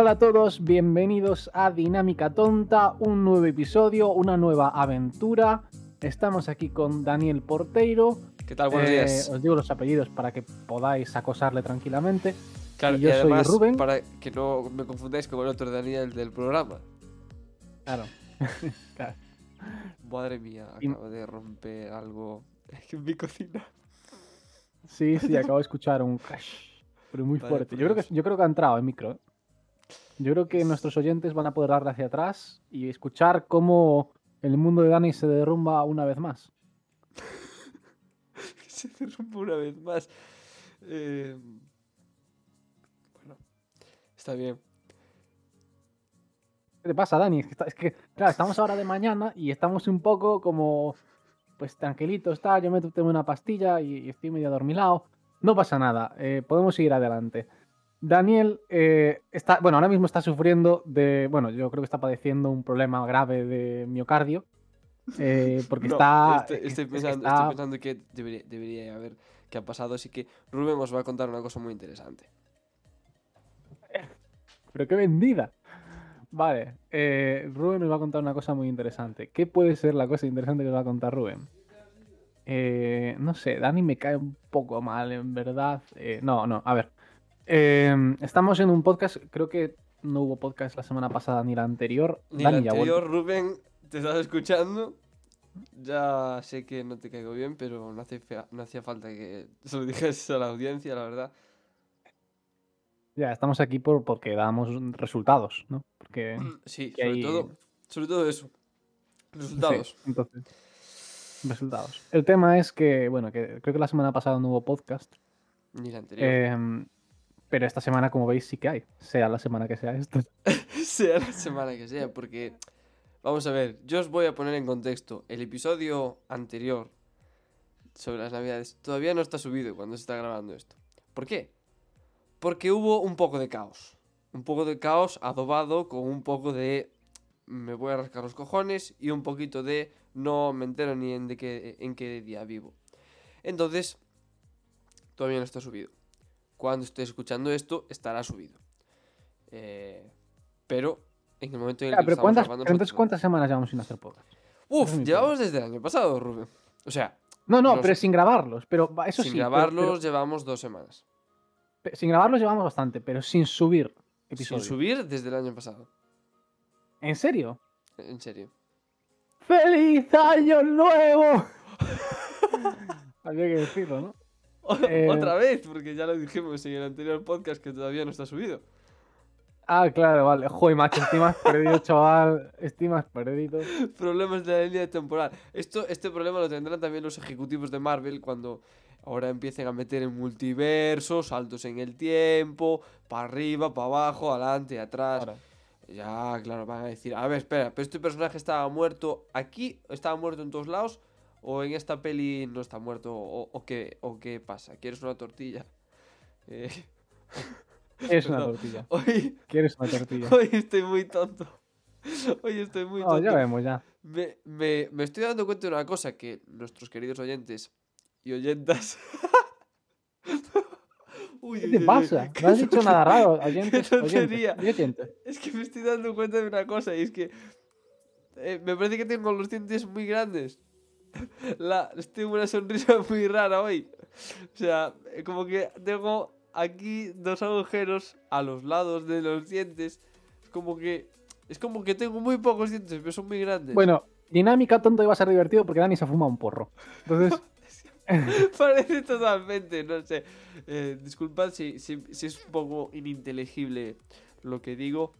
Hola a todos, bienvenidos a Dinámica Tonta, un nuevo episodio, una nueva aventura. Estamos aquí con Daniel Porteiro. ¿Qué tal? Buenos Eh, días. Os digo los apellidos para que podáis acosarle tranquilamente. Claro, y yo soy además, Rubén. Para que no me confundáis con el otro Daniel del programa. Claro. Claro. Madre mía, Y- acabo de romper algo en mi cocina. Sí, sí, acabo de escuchar un crash, pero muy Vale, fuerte. Yo creo, que, yo creo que ha entrado el micro. ¿eh? Yo creo que nuestros oyentes van a poder darle hacia atrás y escuchar cómo el mundo de Dani se derrumba una vez más. Se derrumba una vez más. Eh, Bueno, está bien. ¿Qué te pasa, Dani? Es que, está- es que, claro, estamos ahora de mañana y estamos un poco como, pues tranquilitos, tal. Yo me tomo una pastilla y, y estoy medio adormilado. No pasa nada, eh, podemos seguir adelante. Daniel eh, está, bueno, ahora mismo está sufriendo de, bueno, yo creo que está padeciendo un problema grave de miocardio. eh, porque No, está, Estoy, es que- estoy es que pensando, está- estoy pensando que debería, debería haber qué ha pasado, así que Rubén os va a contar una cosa muy interesante. Pero qué vendida. Vale, eh, Rubén nos va a contar una cosa muy interesante. ¿Qué puede ser la cosa interesante que nos va a contar Rubén? Eh, no sé, Dani me cae un poco mal, en verdad. Eh, no, no, a ver. Eh, estamos en un podcast, creo que no hubo podcast la semana pasada ni la anterior. Ni Dani el ya anterior, Rubén, te estás escuchando. Ya sé que no te caigo bien, pero no, hace fea- no hacía falta que se lo dijes a la audiencia, la verdad. Ya, estamos aquí por, porque damos resultados, ¿no? Porque... Sí, que sobre hay- todo, sobre todo eso. Resultados. Sí, entonces, resultados. El tema es que, bueno, que creo que la semana pasada no hubo podcast. Ni la anterior. Em, pero esta semana, como veis, sí que hay. Sea la semana que sea esto. sea la semana que sea, porque vamos a ver, yo os voy a poner en contexto. El episodio anterior sobre las navidades todavía no está subido cuando se está grabando esto. ¿Por qué? Porque hubo un poco de caos. Un poco de caos adobado con un poco de me voy a rascar los cojones y un poquito de no me entero ni en, de qué, en qué día vivo. Entonces, todavía no está subido. Cuando estéis escuchando esto, estará subido. Eh, pero en el momento en el que pero estamos ¿cuántas, grabando entonces, ¿cuántas semanas llevamos sin hacer podcast? Uf, es llevamos desde el año pasado, Rubén. O sea, No, no, pero sin grabarlos. Pero eso sin sí. pero- grabarlos llevamos dos semanas. sin grabarlos llevamos bastante, pero sin subir Sin episodios. subir desde el año pasado. ¿En serio? En serio. ¡Feliz Año Nuevo! Había que decirlo, ¿no? Eh, Otra vez, porque ya lo dijimos en el anterior podcast que todavía no está subido. Ah, claro, vale. Joder, macho, estoy más perdido, chaval. Estoy más perdido. Problemas de la línea temporal. Esto, este problema lo tendrán también los ejecutivos de Marvel cuando ahora empiecen a meter en multiverso, saltos en el tiempo, para arriba, para abajo, adelante, atrás. Ahora. Ya, claro, van a decir, a ver, espera, pero este personaje estaba muerto aquí, estaba muerto en todos lados, o en esta peli no está muerto, o, o qué, o qué pasa, ¿quieres una tortilla? Eh, Es una tortilla. hoy, ¿Quieres una tortilla? hoy estoy muy tonto. Hoy estoy muy tonto. ya vemos, ya. Me, me- me estoy dando cuenta de una cosa que nuestros queridos oyentes y oyentas... Uy, ¿Qué te uy, pasa? No has dicho nada raro. Oyentes, oyentes, oyentes. Es que me estoy dando cuenta de una cosa y es que eh, me parece que tengo los dientes muy grandes. La, tengo una sonrisa muy rara hoy. O sea, eh, como que tengo aquí dos agujeros a los lados de los dientes. Es como que es como que tengo muy pocos dientes, pero son muy grandes. Bueno, dinámica tonto iba a ser divertido porque Dani se fuma un porro. Entonces, Parece totalmente, no sé. Eh, disculpad si, si, si es un poco ininteligible lo que digo.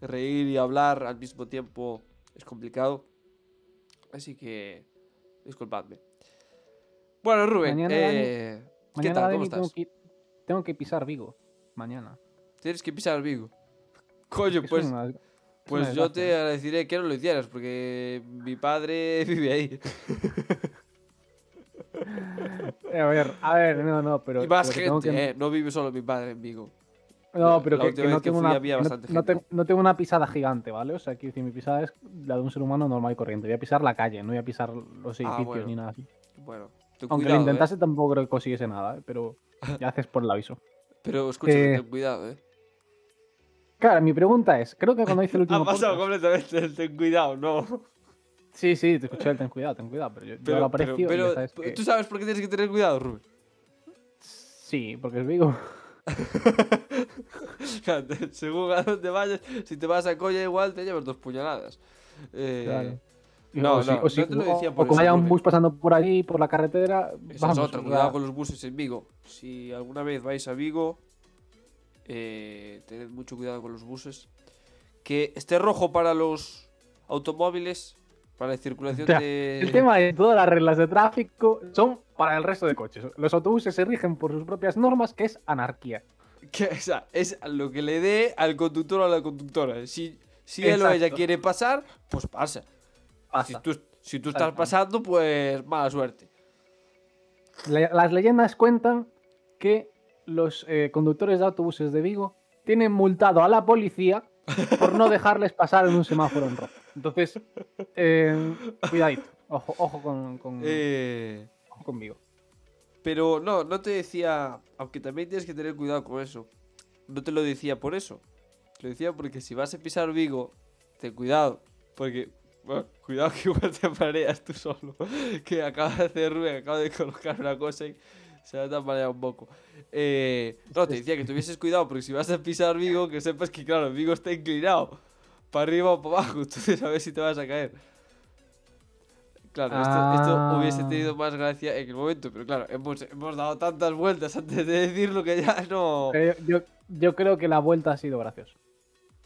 Reír y hablar al mismo tiempo es complicado. Así que, disculpadme. Bueno, Rubén, Mañana, eh, ¿qué mañana tal? Dani, ¿Cómo tengo estás? que, tengo que pisar Vigo. Mañana. Tienes que pisar Vigo. Coño, Es pues, una- pues yo te agradecería que no lo hicieras, porque mi padre vive ahí. A ver, a ver, no, no, pero. y más pero gente, que- eh, no vive solo mi padre en Vigo. No, pero que, no que tengo una. había que no- bastante no, te- gente. no tengo una pisada gigante, ¿vale? O sea, quiero decir, mi pisada es la de un ser humano normal y corriente. Voy a pisar la calle, no voy a pisar los edificios Ah, bueno. ni nada así. Bueno, ten Aunque cuidado, lo eh. intentase, tampoco creo que consiguiese nada, ¿eh? pero ya haces por el aviso. Pero escúchame, Eh, ten cuidado, eh. Claro, mi pregunta es, creo que cuando hice el último Ha pasado podcast- completamente el ten cuidado, no. Sí, sí, te escuché el ten cuidado, ten cuidado, pero yo, yo Pero, lo pero, aprecio y pero, ya sabes que- ¿tú sabes por qué tienes que tener cuidado, Rubén? Sí, porque es Vigo. Según a dónde vayas, si te vas a Colla igual te llevas dos puñaladas. Eh, Claro. No, o si- no, o si- no te lo o- decía o por como haya un bus pasando por allí, por la carretera, Esa vamos. es otra, cuidado con los buses en Vigo. Si alguna vez vais a Vigo, eh, tened mucho cuidado con los buses. Que esté rojo para los automóviles, para la circulación O sea, de... El tema de todas las reglas de tráfico son para el resto de coches. Los autobuses se rigen por sus propias normas, que es anarquía. Que, o sea, es lo que le dé al conductor o a la conductora. Si, si él o ella quiere pasar, pues pasa. Si tú, si tú estás pasando, pues mala suerte. Le- las leyendas cuentan que los eh, conductores de autobuses de Vigo tienen multado a la policía por no dejarles pasar en un semáforo en rojo. Entonces, eh, cuidadito. Ojo, ojo con, con, Eh, ojo con Vigo. Pero no, no te decía, aunque también tienes que tener cuidado con eso. No te lo decía por eso. Te lo decía porque si vas a pisar Vigo, ten cuidado. Porque, bueno, cuidado que igual te mareas tú solo. Que acaba de hacer Rubén, acaba de colocar una cosa y se ha mareado un poco. Eh, no, te decía que tuvieses cuidado porque si vas a pisar Vigo, que sepas que, claro, Vigo está inclinado. Para arriba o para abajo, entonces a ver si te vas a caer. Claro, esto, esto Ah. hubiese tenido más gracia en el momento, pero claro, hemos, hemos dado tantas vueltas antes de decirlo que ya no. Pero yo, yo creo que la vuelta ha sido graciosa.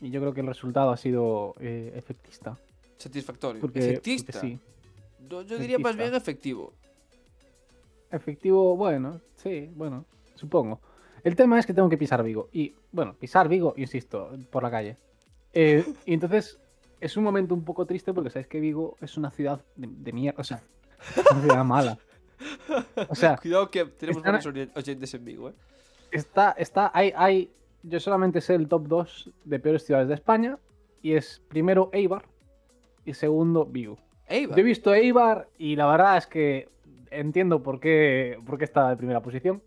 Y yo creo que el resultado ha sido eh, efectista. Satisfactorio. Porque, Efectista. porque sí. No, yo diría más Efectista. bien efectivo. Efectivo, bueno, sí, bueno, supongo. El tema es que tengo que pisar Vigo. Y, bueno, pisar Vigo, insisto, por la calle. Eh, y entonces es un momento un poco triste porque sabéis que Vigo es una ciudad de, de mierda. O sea, es una ciudad mala. O sea, Cuidado que tenemos están- buenos oyentes en Vigo, ¿eh? está, está, hay, hay, yo solamente sé el top 2 de peores ciudades de España. Y es primero Eibar y segundo Vigo. Eibar. Yo he visto Eibar y la verdad es que entiendo por qué, por qué está de primera posición.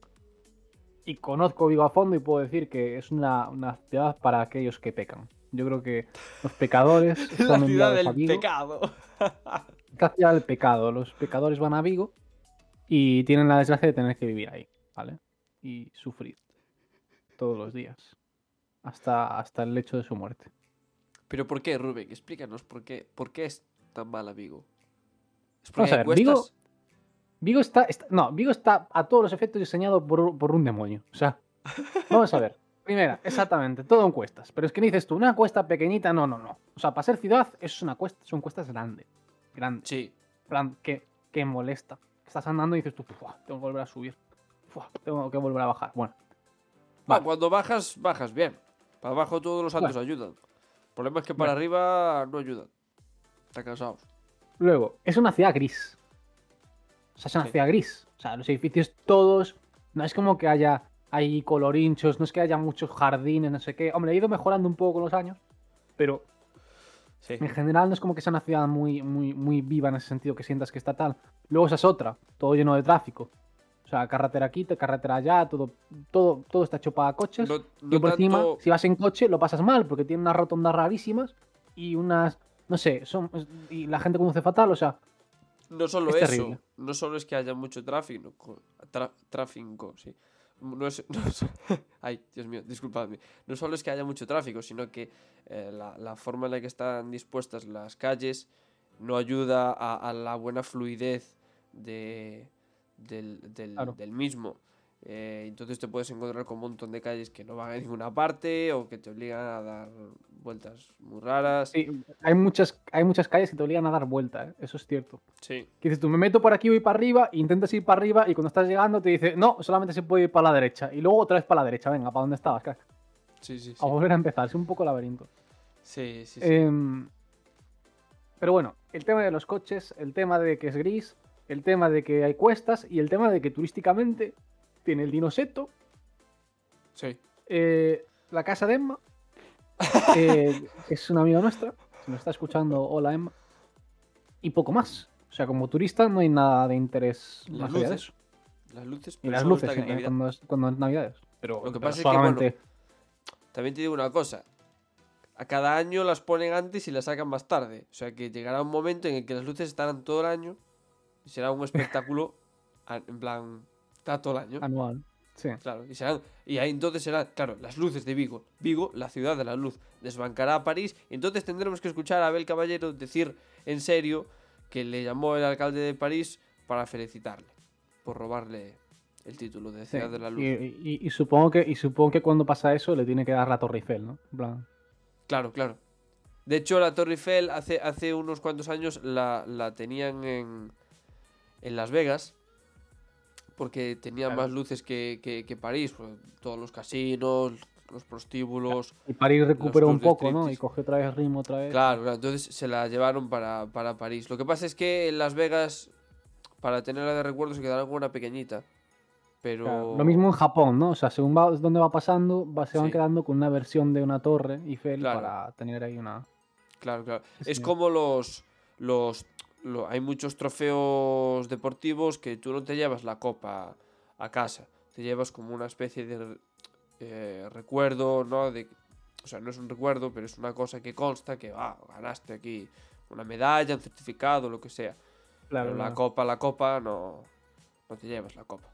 Y conozco Vigo a fondo y puedo decir que es una, una ciudad para aquellos que pecan. Yo creo que los pecadores La son ciudad enviados a del Vigo. pecado. La ciudad del pecado. Los pecadores van a Vigo y tienen la desgracia de tener que vivir ahí, ¿vale? Y sufrir todos los días. Hasta, hasta el lecho de su muerte. Pero ¿por qué, Rubén? Explícanos por qué, por qué es tan mala Vigo. ¿Es Vamos porque a ver, Vigo-? Vigo está, está- No, Vigo está a todos los efectos diseñado por, por un demonio. O sea, vamos a ver. Primera, exactamente, todo en cuestas. Pero es que dices tú, una cuesta pequeñita, no, no, no. O sea, para ser ciudad es una cuesta, son cuestas grandes. Grandes. Sí. plan, que, que molesta. Estás andando y dices tú, "Fua, tengo que volver a subir. Fua, tengo que volver a bajar. Bueno, Vale. cuando bajas, bajas bien. Para abajo todos los saltos ayudan. El problema es que para Bueno. arriba no ayudan. Están cansados. luego, es una ciudad gris. O sea, es una Sí. ciudad gris. O sea, los edificios todos. No es como que haya hay colorinchos, no es que haya muchos jardines, no sé qué. Hombre, ha ido mejorando un poco con los años, pero Sí. en general no es como que sea una ciudad muy, muy, muy viva en ese sentido que sientas que está tal. Luego esa es otra, todo lleno de tráfico. O sea, carretera aquí, carretera allá, todo, todo, todo está hecho para coches. No, y por encima, si vas en coche, lo pasas mal, porque tiene unas rotondas rarísimas y unas. No sé, son. Y la gente conduce fatal, o sea. No solo Es eso, terrible. no solo es que haya mucho tráfico, tráfico, sí. No es, no es- ay, Dios mío, disculpadme. No solo es que haya mucho tráfico, sino que eh, la, la forma en la que están dispuestas las calles no ayuda a, a la buena fluidez de, del, del- Claro. del mismo. Eh, entonces te puedes encontrar con un montón de calles que no van a ninguna parte o que te obligan a dar vueltas muy raras. sí, hay, muchas, hay muchas calles que te obligan a dar vuelta, ¿eh? eso es cierto. Sí. Que dices tú, me meto por aquí, voy para arriba, intentas ir para arriba, y cuando estás llegando te dice, no, solamente se puede ir para la derecha. Y luego otra vez para la derecha, venga, ¿para dónde estabas? crack? Sí, sí, sí. A volver a empezar, es un poco laberinto. Sí, sí, sí. Em, pero bueno, el tema de los coches, el tema de que es gris, el tema de que hay cuestas y el tema de que turísticamente tiene el Dinoseto, sí. eh, la casa de Emma, eh, que es una amiga nuestra, si nos está escuchando, hola Emma, y poco más. O sea, como turista no hay nada de interés Las más allá de luces, eso. Las luces, Y las luces en Navidad. cuando, es, cuando es Navidades. Pero, Lo que pero pasa es que. También te digo una cosa. a cada año las ponen antes y las sacan más tarde. O sea que llegará un momento en el que las luces estarán todo el año y será un espectáculo en plan, está todo el año. Anual. Sí. Claro, y, serán, y ahí entonces serán, claro, las luces de Vigo. Vigo, la ciudad de la luz, desbancará a París. Y entonces tendremos que escuchar a Abel Caballero decir en serio que le llamó el alcalde de París para felicitarle por robarle el título de sí. ciudad de la luz. Y, y- y supongo que, y supongo que cuando pasa eso le tiene que dar la Torre Eiffel, ¿no? En plan, Claro, claro. De hecho, la Torre Eiffel hace, hace unos cuantos años la, la tenían en, en Las Vegas. Porque tenía Claro. más luces que, que, que París. pues, todos los casinos, los prostíbulos. Y París recuperó un poco, ¿no? Y cogió otra vez ritmo otra vez. Claro, claro, entonces se la llevaron para, para París. Lo que pasa es que en Las Vegas, para tenerla de recuerdo, se quedaron con una pequeñita. Pero. Claro, Lo mismo en Japón, ¿no? O sea, según va, donde va pasando, va, se van Sí. quedando con una versión de una torre Eiffel Claro. para tener ahí una... Claro, claro. Sí, Es señor. como los. los lo- hay muchos trofeos deportivos que tú no te llevas la copa a casa. Te llevas como una especie de eh, recuerdo, ¿no? De, o sea, no es un recuerdo, pero es una cosa que consta que ah, ganaste aquí una medalla, un certificado, lo que sea. Claro, pero la copa, la copa, no, no te llevas la copa.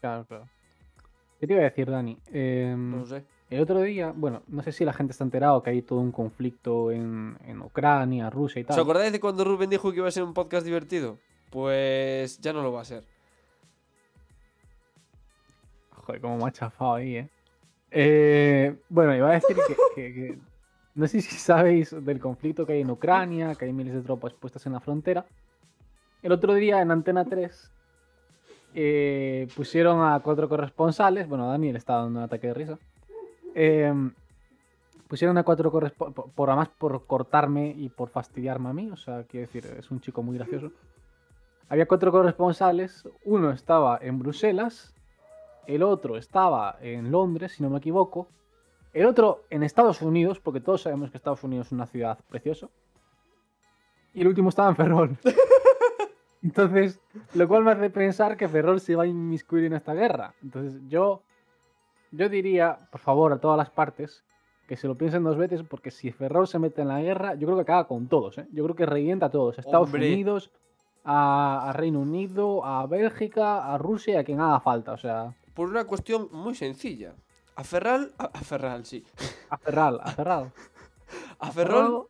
claro, claro. ¿Qué te iba a decir, Dani? Em, No lo sé. El otro día, bueno, no sé si la gente está enterado que hay todo un conflicto en, en Ucrania, Rusia y ¿Os tal. acordáis de cuando Rubén dijo que iba a ser un podcast divertido? Pues ya no lo va a ser. Joder, cómo me ha chafado ahí, ¿eh? Eh, bueno, iba a decir que, que- que- No sé si sabéis del conflicto que hay en Ucrania, que hay miles de tropas puestas en la frontera. El otro día en Antena 3 eh, pusieron a cuatro corresponsales. Bueno, Daniel estaba dando un ataque de risa. Em, pusieron a cuatro corresponsales, por, por- además por cortarme y por fastidiarme a mí. O sea, quiero decir, es un chico muy gracioso. Había cuatro corresponsales. Uno estaba en Bruselas, el otro estaba en Londres, si no me equivoco. El otro en Estados Unidos, porque todos sabemos que Estados Unidos es una ciudad preciosa. Y el último estaba en Ferrol. Entonces, lo cual me hace pensar que Ferrol se va a inmiscuir en esta guerra. Entonces, yo, yo diría, por favor, a todas las partes, que se lo piensen dos veces, porque si Ferrol se mete en la guerra, yo creo que acaba con todos. ¿eh? Yo creo que revienta a todos. A Estados Hombre. Unidos, a, a Reino Unido, a Bélgica, a Rusia a quien haga falta. O sea, Por una cuestión muy sencilla. A Ferral, a, a Ferral, sí. a Ferral, a Ferral. A Ferrol,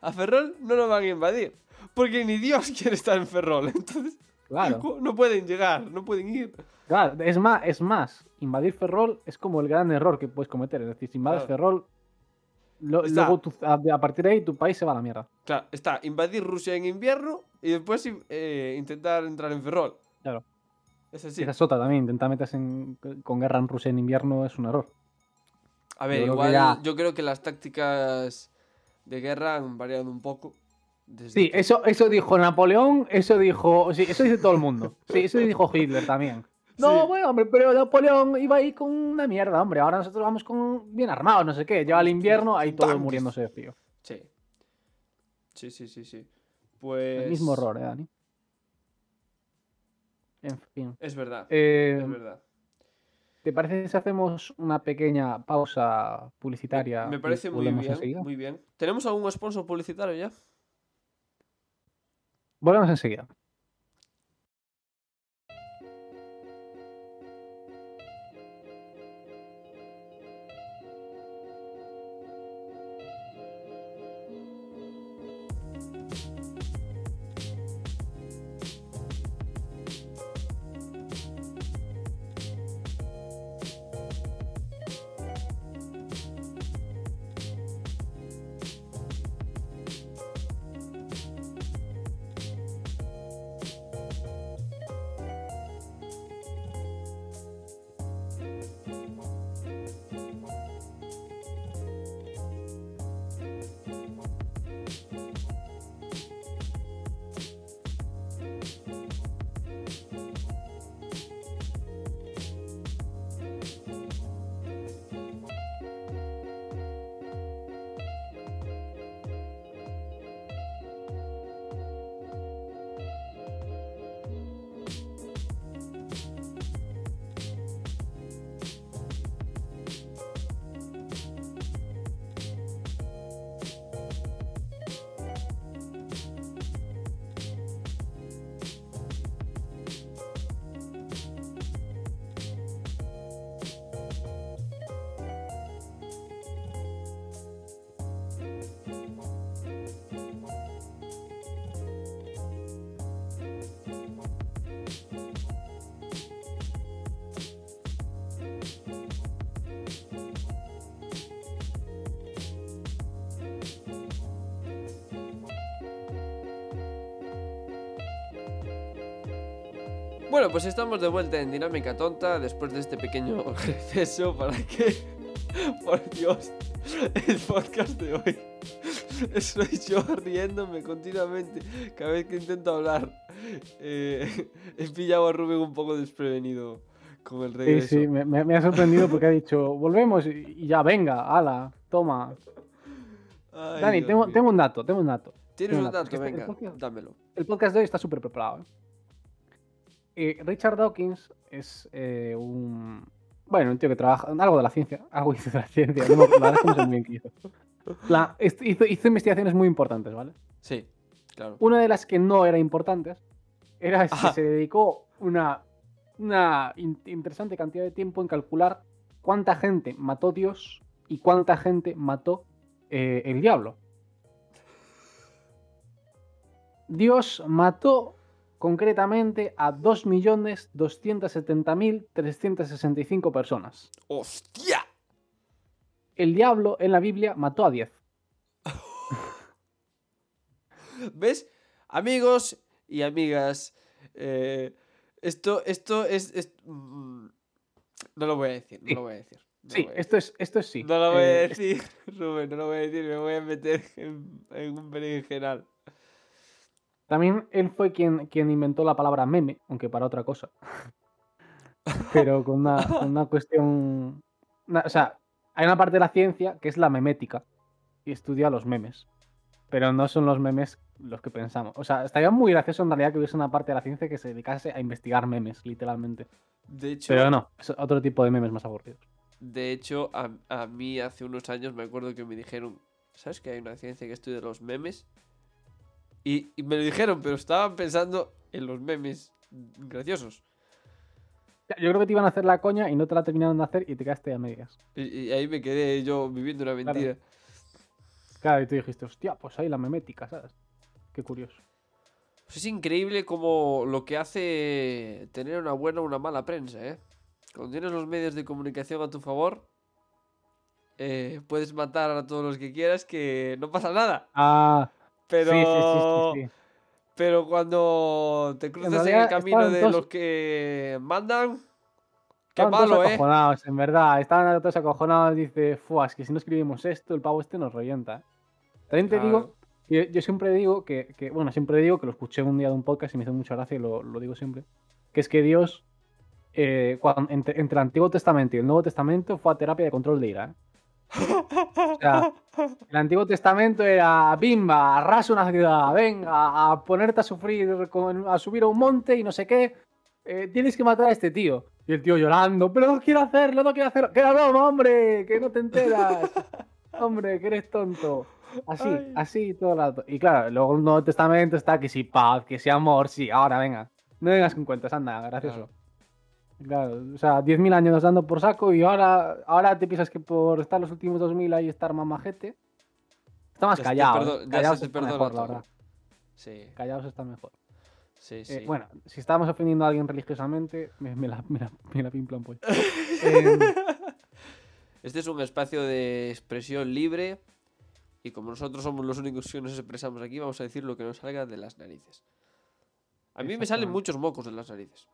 a Ferrol no lo van a invadir. Porque ni Dios quiere estar en Ferrol. Entonces, Claro. no pueden llegar, no pueden ir. Claro, es más, es más, invadir Ferrol es como el gran error que puedes cometer. Es decir, si invades Claro. Ferrol, lo- Está. luego tu- a, a partir de ahí tu país se va a la mierda. Claro, está invadir Rusia en invierno y después eh, intentar entrar en Ferrol. Claro. Es así. Esa es otra también, intentar meterse en- con guerra en Rusia en invierno es un error. A ver, Yo igual ya- yo creo que las tácticas de guerra han variado un poco. Desde Sí, que- eso, eso dijo Napoleón, eso dijo. Sí, eso dice todo el mundo. Sí, eso dijo Hitler también. No, Sí. bueno, hombre, pero Napoleón iba ahí con una mierda, hombre. Ahora nosotros vamos con bien armados, no sé qué. Lleva el invierno, ahí todos Tanques. muriéndose de frío. Sí. Sí, sí, sí, sí. Pues... El mismo error, ¿eh, Dani? En fin. Es verdad, Eh, es verdad. ¿Te parece si hacemos una pequeña pausa publicitaria? Me parece muy bien, muy bien. ¿Tenemos algún sponsor publicitario ya? Volvemos enseguida. Bueno, pues estamos de vuelta en Dinámica Tonta después de este pequeño receso para que, por Dios, el podcast de hoy soy yo riéndome continuamente cada vez que intento hablar. Eh, he pillado a Rubén un poco desprevenido con el Sí, regreso. sí, me, me- me ha sorprendido porque ha dicho, volvemos y, ya, venga, ala, toma. Ay, Dani, tengo, tengo un dato, tengo un dato. ¿Tienes tengo un dato, dato? Venga, el podcast- dámelo. El podcast de hoy está súper preparado. ¿eh? Eh, Richard Dawkins es eh, un... Bueno, un tío que trabaja... Algo de la ciencia. Algo hizo de la ciencia. No, la verdad es que no sé muy bien qué hizo. La- hizo, hizo investigaciones muy importantes, ¿vale? Sí, claro. Una de las que no era importantes era que Ajá. se dedicó una, una in- interesante cantidad de tiempo en calcular cuánta gente mató Dios y cuánta gente mató eh, el diablo. Dios mató concretamente a 2.270.365 personas. ¡Hostia! El diablo en la Biblia mató a 10. ¿Ves? Amigos y amigas, eh, esto, esto es... es- mm, no lo voy a decir, no Sí. lo voy a decir. no Sí, esto es, esto es sí. No lo voy a Eh, decir, Rubén, no lo voy a decir, me voy a meter en, en un berenjenal. También él fue quien, quien inventó la palabra meme, aunque para otra cosa. Pero con una, con una cuestión. una- o sea, hay una parte de la ciencia que es la memética y estudia los memes. Pero no son los memes los que pensamos. O sea, estaría muy gracioso en realidad que hubiese una parte de la ciencia que se dedicase a investigar memes, literalmente. De hecho, Pero no, es otro tipo de memes más aburridos. de hecho a, a mí hace unos años me acuerdo que me dijeron, ¿sabes que hay una ciencia que estudia los memes? Y, y me lo dijeron, pero estaban pensando en los memes graciosos. Yo creo que te iban a hacer la coña y no te la terminaron de hacer y te quedaste a medias. Y, y ahí me quedé yo viviendo una Claro. mentira. Claro, y tú dijiste, hostia, pues ahí la memética, ¿sabes? Qué curioso. Pues es increíble como lo que hace tener una buena o una mala prensa, ¿eh? Cuando tienes los medios de comunicación a tu favor, eh, puedes matar a todos los que quieras que no pasa nada. Ah, Pero, sí, sí, pero cuando te cruzas en, el realidad camino de todos- los que mandan, qué Estaban todos malo, ¿eh? acojonados, en verdad. Estaban todos acojonados. Dice, fuah, es que si no escribimos esto, el pavo este nos revienta. También te digo, yo, yo siempre digo que, que- bueno, siempre digo que lo escuché un día de un podcast y me hizo mucha gracia y lo, lo digo siempre, que es que Dios, eh, cuan- entre, entre el Antiguo Testamento y el Nuevo Testamento, fue a terapia de control de ira. ¿eh? O sea, el Antiguo Testamento era, bimba, arrasa una ciudad, venga, a ponerte a sufrir, a subir a un monte y no sé qué, eh, tienes que matar a este tío. Y el tío llorando, pero no quiero hacerlo, no quiero hacerlo. Que era broma, hombre, que no te enteras. hombre, que eres tonto. Así, Ay. así todo el rato. Y claro, luego el Nuevo Testamento está que si paz, que si amor, sí, ahora venga. No vengas con cuentas, anda, gracioso. Claro, o sea, 10.000 años dando por saco y ahora, ahora te piensas que por estar los últimos 2.000 ahí estar mamajete. Está más callado. ¿eh? te está mejor, la verdad. Sí, Callaos está mejor. sí, sí. Eh, bueno, si estábamos ofendiendo a alguien religiosamente, me, me la, me la, me la pimplan, pues. Em, Este es un espacio de expresión libre y como nosotros somos los únicos que nos expresamos aquí, vamos a decir lo que nos salga de las narices. A mí me salen muchos mocos de las narices.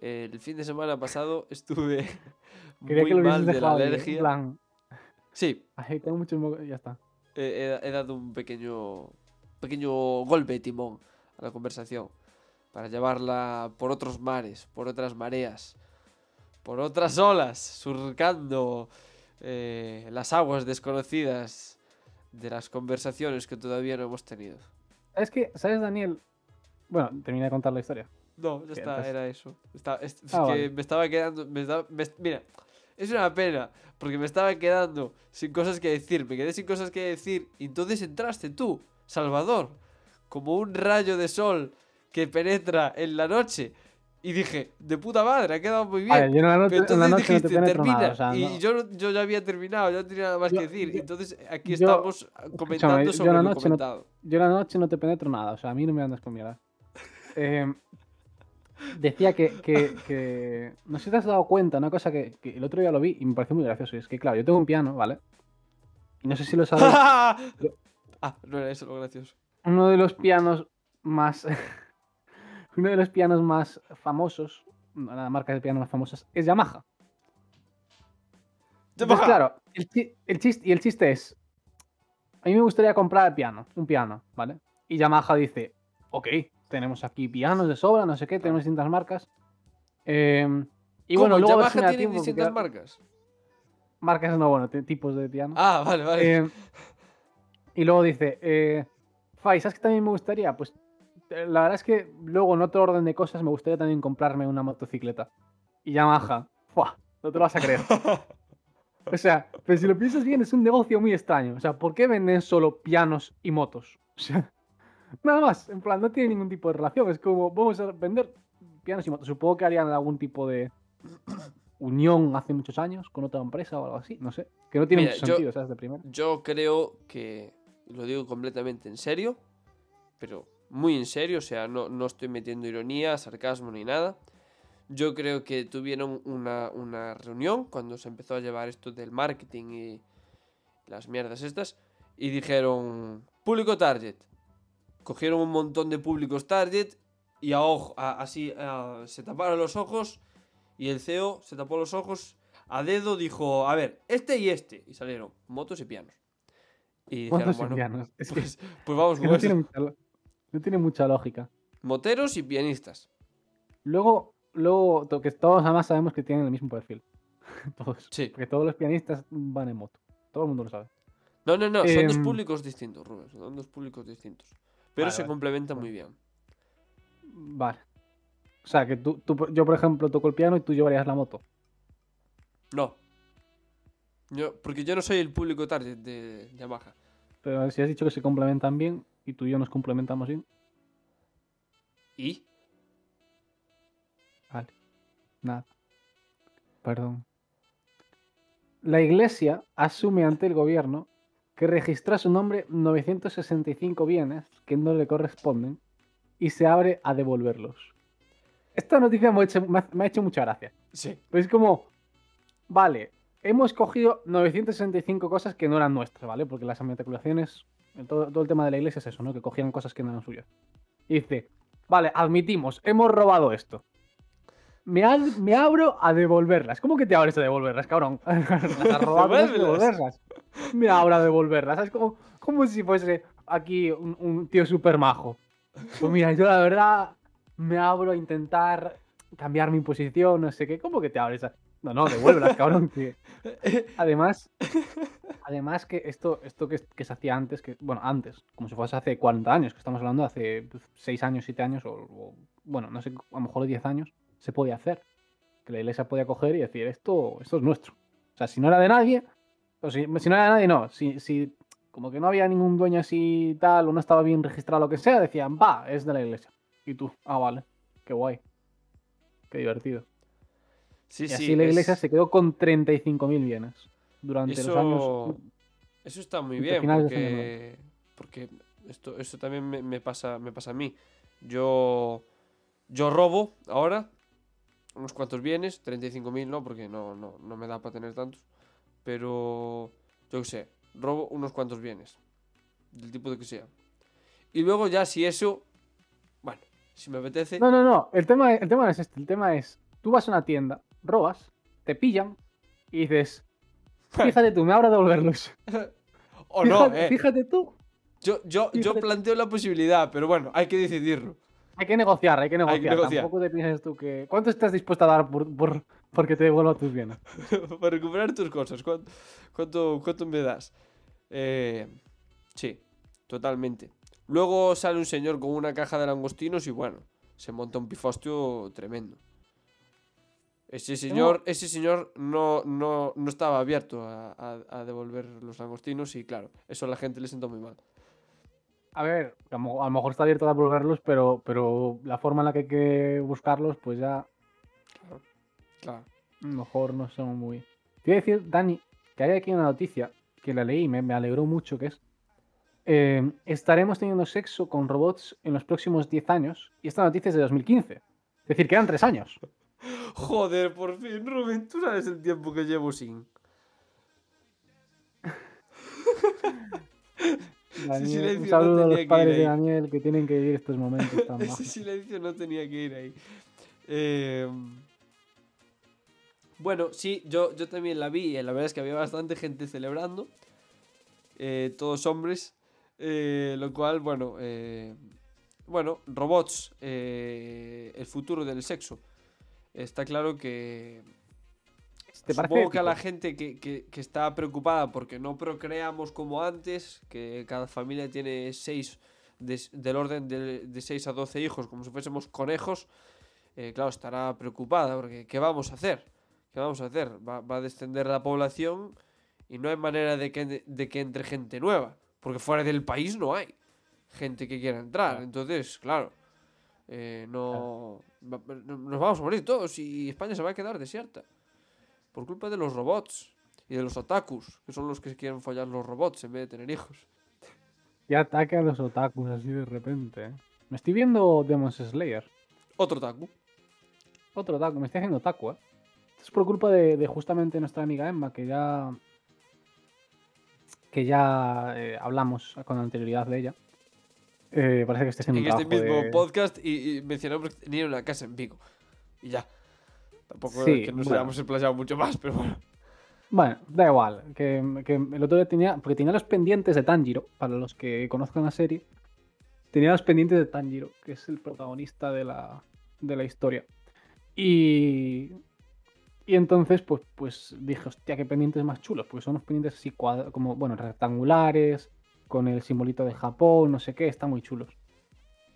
El fin de semana pasado estuve quería muy que lo mal de la alergia. plan, Sí, ay, tengo muchos mocos, ya está. he, he- he dado un pequeño, pequeño golpe de timón a la conversación para llevarla por otros mares, por otras mareas, por otras olas, surcando eh, las aguas desconocidas de las conversaciones que todavía no hemos tenido. Es que, ¿sabes, Daniel? Bueno, terminé de contar la historia. No, ya está, entonces- era eso. Está- es es Ah, que vale. me estaba quedando. me estaba- me- mira, es una pena, porque me estaba quedando sin cosas que decir. Me quedé sin cosas que decir. Y entonces entraste tú, Salvador, como un rayo de sol que penetra en la noche. Y dije, de puta madre, ha quedado muy bien. Vale, yo en la noche, Pero en la entonces noche no dijiste, te penetro termina. nada. O sea, y no- yo, no- yo ya había terminado, yo no tenía nada más Yo- que decir. yo- entonces aquí estamos comentando yo sobre lo noche no- comentado. yo en la noche no te penetro nada, o sea, a mí no me andas con mierda. Eh, decía que, que, que- No sé si te has dado cuenta, una cosa que, que el otro día lo vi y me pareció muy gracioso. Y es que, claro, yo tengo un piano, ¿vale? Y no sé si lo sabéis. ah, no era eso lo gracioso. uno de los pianos más. uno de los pianos más famosos, una de las marcas de piano más famosas, es Yamaha. Entonces, claro, el, chi- el chiste, y el chiste es, a mí me gustaría comprar el piano, un piano, ¿vale? Y Yamaha dice, ok, tenemos aquí pianos de sobra, no sé qué, tenemos distintas marcas. Eh, y ¿Cómo? bueno, luego ¿Yamaha tiene tiempo, distintas marcas? marcas no, bueno, tipos de piano. Ah, vale, vale. Eh, y luego dice, eh, Fai, ¿sabes qué también me gustaría? Pues eh, la verdad es que luego en otro orden de cosas me gustaría también comprarme una motocicleta. Y Yamaha, ¡fua! no te lo vas a creer. O sea, pero si lo piensas bien, es un negocio muy extraño. O sea, ¿por qué venden solo pianos y motos? O sea, nada más. En plan, no tiene ningún tipo de relación. Es como, vamos a vender pianos y motos. Supongo que harían algún tipo de unión hace muchos años con otra empresa o algo así. No sé. Que no tiene Mira, mucho yo- sentido, ¿sabes? De primero. Yo creo que, lo digo completamente en serio, pero muy en serio, o sea, no, no estoy metiendo ironía, sarcasmo ni nada. Yo creo que tuvieron una, una reunión cuando se empezó a llevar esto del marketing y las mierdas estas, y dijeron, público target. Cogieron un montón de públicos target y a ojo, a- así a- se taparon los ojos y el CEO se tapó los ojos a dedo dijo, a ver, este y este. Y salieron motos y pianos. Y dijeron, ¿Cuántos bueno, pianos? Es que, pues, pues vamos es que no, eso. tiene mucha, no tiene mucha lógica. Moteros y pianistas. Luego, luego que todos además sabemos que tienen el mismo perfil. todos. Sí. Porque todos los pianistas van en moto. Todo el mundo lo sabe. No, no, no, son dos Em, públicos distintos, Rubén. Son dos públicos distintos. Pero Vale, se vale. Bueno. muy bien. Vale. O sea, que tú, tú- yo, por ejemplo, toco el piano y tú llevarías la moto. No. Yo, porque yo no soy el público target de Yamaha. Pero si has dicho que se complementan bien y tú y yo nos complementamos bien, ¿Y? vale. Nada. Perdón. La iglesia asume ante el gobierno que registra a su nombre 965 bienes que no le corresponden y se abre a devolverlos. Esta noticia me ha hecho, me ha- hecho mucha gracia. Sí. Pues es como, vale, hemos cogido 965 cosas que no eran nuestras, ¿vale? Porque las matriculaciones, todo, todo el tema de la iglesia es eso, ¿no? Que cogían cosas que no eran suyas. Y dice, vale, admitimos, hemos robado esto. Me, abro a devolverlas. ¿Cómo que te abres a devolverlas, cabrón? Las es devolverlas. Me abro a devolverlas. ¿Sabes? Como, como si fuese aquí un, un tío súper majo. Pues mira, yo la verdad me abro a intentar cambiar mi posición, no sé qué. ¿Cómo que te abres a.? No, no, devuélvelas, cabrón. que- Además, además que esto, esto que, que se hacía antes, que bueno, antes, como si fuese hace 40 años, que estamos hablando hace 6 años, 7 años, o, o, bueno, no sé, a lo mejor 10 años, se podía hacer. Que la iglesia podía coger y decir, esto, esto es nuestro. O sea, si no era de nadie, o si, si no era de nadie, no. Si, si como que no había ningún dueño así tal, o no estaba bien registrado, lo que sea, decían, va, es de la iglesia. Y tú, ah, vale, qué guay. Qué divertido. Sí, Y sí. así la iglesia es- se quedó con 35.000 bienes durante los años. Eso, está muy bien porque, porque esto, esto también me, me pasa, me pasa a mí. Yo, yo robo ahora unos cuantos bienes, 35.000 no, porque no, no, no me da para tener tantos. Pero, yo qué sé, robo unos cuantos bienes, del tipo de que sea. Y luego ya si eso, bueno, si me apetece... No, no, no. El tema, el tema no es este. El tema es, tú vas a una tienda, robas, te pillan y dices, fíjate tú, me abro a devolverlos. o no, fíjate, eh. fíjate tú. Yo, yo, yo planteo la posibilidad, pero bueno, hay que decidirlo. Hay que negociar, hay que negociar. negociar. Tampoco te pienses tú que... ¿Cuánto estás dispuesto a dar por, por, porque te devuelva tus bienes? Para recuperar tus cosas. ¿Cuánto, cuánto, cuánto me das? Eh, sí, totalmente. Luego sale un señor con una caja de langostinos y bueno, se monta un pifostio tremendo. Ese señor, ese señor no, no, no estaba abierto a, a- a devolver los langostinos y claro, eso a la gente le sentó muy mal. A ver, a lo, mejor está abierto a devolverlos, pero, pero la forma en la que hay que buscarlos, pues ya Claro, claro. a lo mejor no son muy... Te iba a decir, Dani, que hay aquí una noticia que la leí y me, me alegró mucho, que es... eh, estaremos teniendo sexo con robots en los próximos 10 años. Y esta noticia es de 2015. Es decir, quedan 3 años. Joder, por fin, Rubén, tú sabes el tiempo que llevo sin. Daniel, silencio un no saludo a los padres de. Daniel que tienen que vivir estos momentos tan Ese silencio no tenía que ir ahí. Eh, bueno, sí, yo, yo también la vi. y La verdad es que había bastante gente celebrando. eh, todos hombres. eh, lo cual, bueno. eh, bueno, robots. eh, el futuro del sexo. Está claro que. ¿Te parece Supongo que a la gente que, que- que está preocupada porque no procreamos como antes, que cada familia tiene seis, des- del orden de, de 6 a 12 hijos, como si fuésemos conejos, eh, claro, estará preocupada porque ¿qué vamos a hacer? ¿Qué vamos a hacer? Va, va a descender la población y no hay manera de que, de que entre gente nueva, porque fuera del país no hay gente que quiera entrar. Entonces, claro, eh, no, nos vamos a morir todos y España se va a quedar desierta. Por culpa de los robots y de los otakus, que son los que quieren follar los robots en vez de tener hijos. Y ataque a los otakus así de repente. ¿eh? Me estoy viendo Demon Slayer. Otro otaku. Otro otaku, me estoy haciendo otaku, ¿eh? Esto es por culpa de, de justamente nuestra amiga Emma, que ya. que ya eh, hablamos con anterioridad de ella. Eh, parece que esté haciendo En un este mismo de- podcast y, y mencionamos que tenía una casa en Vigo. Y ya. Tampoco Sí, es que nos bueno. hayamos explayado mucho más, pero bueno. Bueno, da igual. Que, que el otro día tenía. Porque tenía los pendientes de Tanjiro, para los que conozcan la serie. Tenía los pendientes de Tanjiro, que es el protagonista de la, de la historia. Y. Y entonces, pues, pues dije, hostia, qué pendientes más chulos. Porque son unos pendientes así cuadra- como, bueno, rectangulares, con el simbolito de Japón, no sé qué, están muy chulos.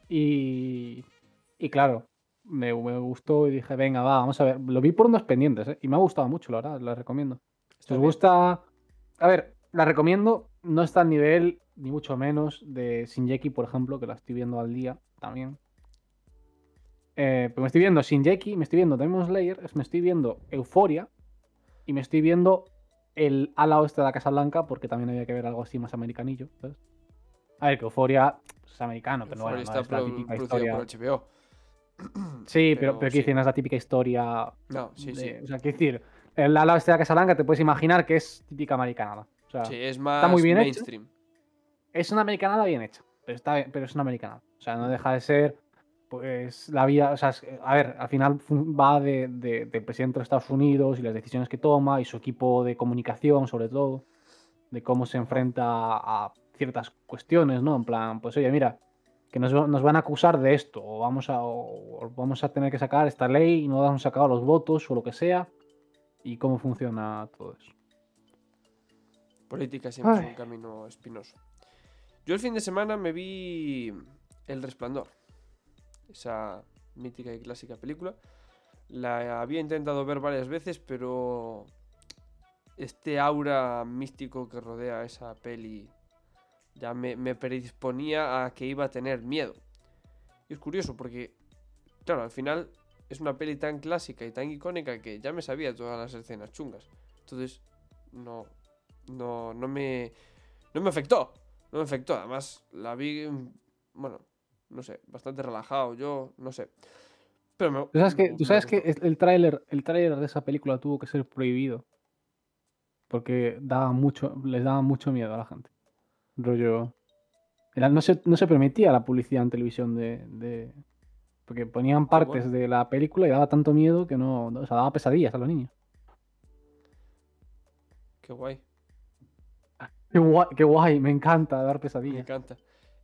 Y. Y claro, me, me gustó y dije, venga, va, vamos a ver. Lo vi por unos pendientes, ¿eh? Y me ha gustado mucho, la verdad, la recomiendo. Si os gusta. A ver, la recomiendo. No está al nivel, ni mucho menos, de Shinjeki, por ejemplo, que la estoy viendo al día también. Eh, pero me estoy viendo Shinjeki, me estoy viendo Demon Slayer, me estoy viendo Euforia y me estoy viendo el ala oeste de la Casa Blanca porque también había que ver algo así más americanillo. ¿sabes? A ver, que Euforia es americano, pero bueno, Euphoria no está es la típica historia. por HBO. Sí, pero, pero pero sí. decir, no es la típica historia No, sí, de- sí. O sea, quiero decir, el ala oeste de la Casa Blanca te puedes imaginar que es típica americanada. O sea, Sí, es más muy bien hecho. mainstream. es una americanada bien hecha, pero, está, bien- pero es una americanada. O sea, no deja de ser, pues, la vida. O sea, a ver, al final va de, de- del presidente de Estados Unidos y las decisiones que toma y su equipo de comunicación, sobre todo, de cómo se enfrenta a, a ciertas cuestiones, ¿no? En plan, pues, oye, mira, que nos, va- nos van a acusar de esto, o vamos a, o- vamos a tener que sacar esta ley y no hemos sacado los votos o lo que sea, y cómo funciona todo eso. Política siempre es un camino espinoso. Yo el fin de semana me vi El Resplandor. Esa mítica y clásica película. La había intentado ver varias veces, pero este aura místico que rodea esa peli ya me, me predisponía a que iba a tener miedo. Y es curioso porque, claro, al final es una peli tan clásica y tan icónica que ya me sabía todas las escenas chungas. Entonces, no, no, no me, no me afectó. No me afectó. Además, la vi, mm, bueno, no sé, bastante relajado. Yo, no sé. Pero me, Tú sabes que, me tú sabes que el tráiler, el tráiler de esa película tuvo que ser prohibido. Porque daba mucho, les daba mucho miedo a la gente. Rollo. era- no, se, no se permitía la publicidad en televisión de. de- porque ponían partes de la película y daba tanto miedo que no. o sea, daba pesadillas a los niños. Qué guay. Qué guay, qué guay, me encanta dar Me pesadillas. encanta.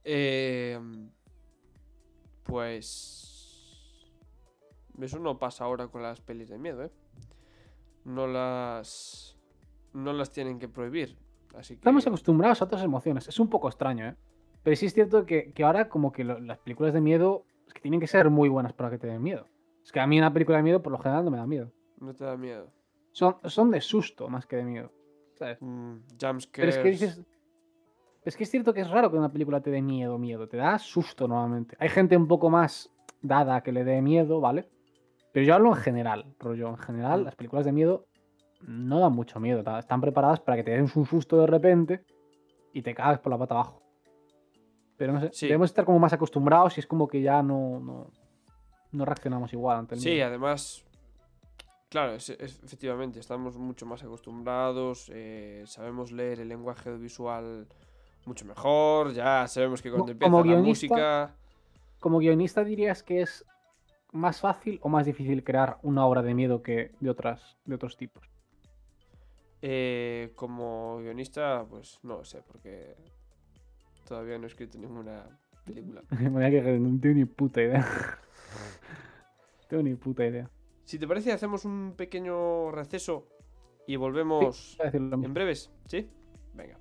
Eh, pues. Eso no pasa ahora con las pelis de miedo, ¿eh? No las. No las tienen que prohibir. Así que. Estamos acostumbrados a otras emociones. Es un poco extraño, ¿eh? Pero sí es cierto que, que ahora como que lo- las películas de miedo es que tienen que ser muy buenas para que te den miedo. Es que a mí una película de miedo por lo general no me da miedo. No te da miedo. Son, son de susto más que de miedo. ¿Sabes? Mm, Pero es que dices... Es que es cierto que es raro que una película te dé miedo, miedo. Te da susto normalmente. Hay gente un poco más dada que le dé miedo, ¿vale? Pero yo hablo en general, rollo. En general, Mm. las películas de miedo no dan mucho miedo. Están preparadas para que te den un susto de repente y te cagas por la pata abajo. Pero no sé, Sí. debemos estar como más acostumbrados y es como que ya no, no, no reaccionamos igual ante el Sí, miedo. además, claro, es- es- efectivamente, estamos mucho más acostumbrados, eh, sabemos leer el lenguaje visual mucho mejor. Ya sabemos que cuando Como- empieza como la música. Como guionista dirías que es más fácil o más difícil crear una obra de miedo que de otras de otros tipos. Eh, como guionista, pues no lo sé, porque todavía no he escrito ninguna película. Me no tengo ni puta idea. No tengo ni puta idea. Si te parece, hacemos un pequeño receso y volvemos en breves, ¿sí? Venga.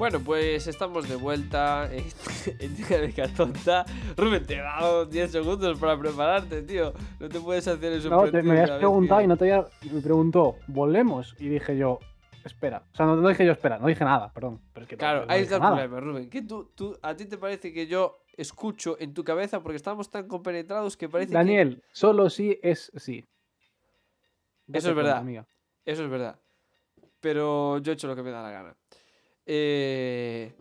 Bueno, pues estamos de vuelta en, de Catonta. Rubén, te he dado 10 segundos para prepararte, tío. No te puedes hacer eso. No, te- me habías vez preguntado y no te había. Me preguntó, ¿volvemos? Y dije yo, espera. O sea, no, no dije yo, espera, no dije nada, perdón. Pero es que no- Claro, no ahí está el problema, Rubén. Que tú, tú, a ti te parece que yo escucho en tu cabeza porque estamos tan compenetrados que parece que... Daniel, solo sí es sí. Eso es verdad. amiga. Eso es verdad. Pero yo he hecho lo que me da la gana. Eh...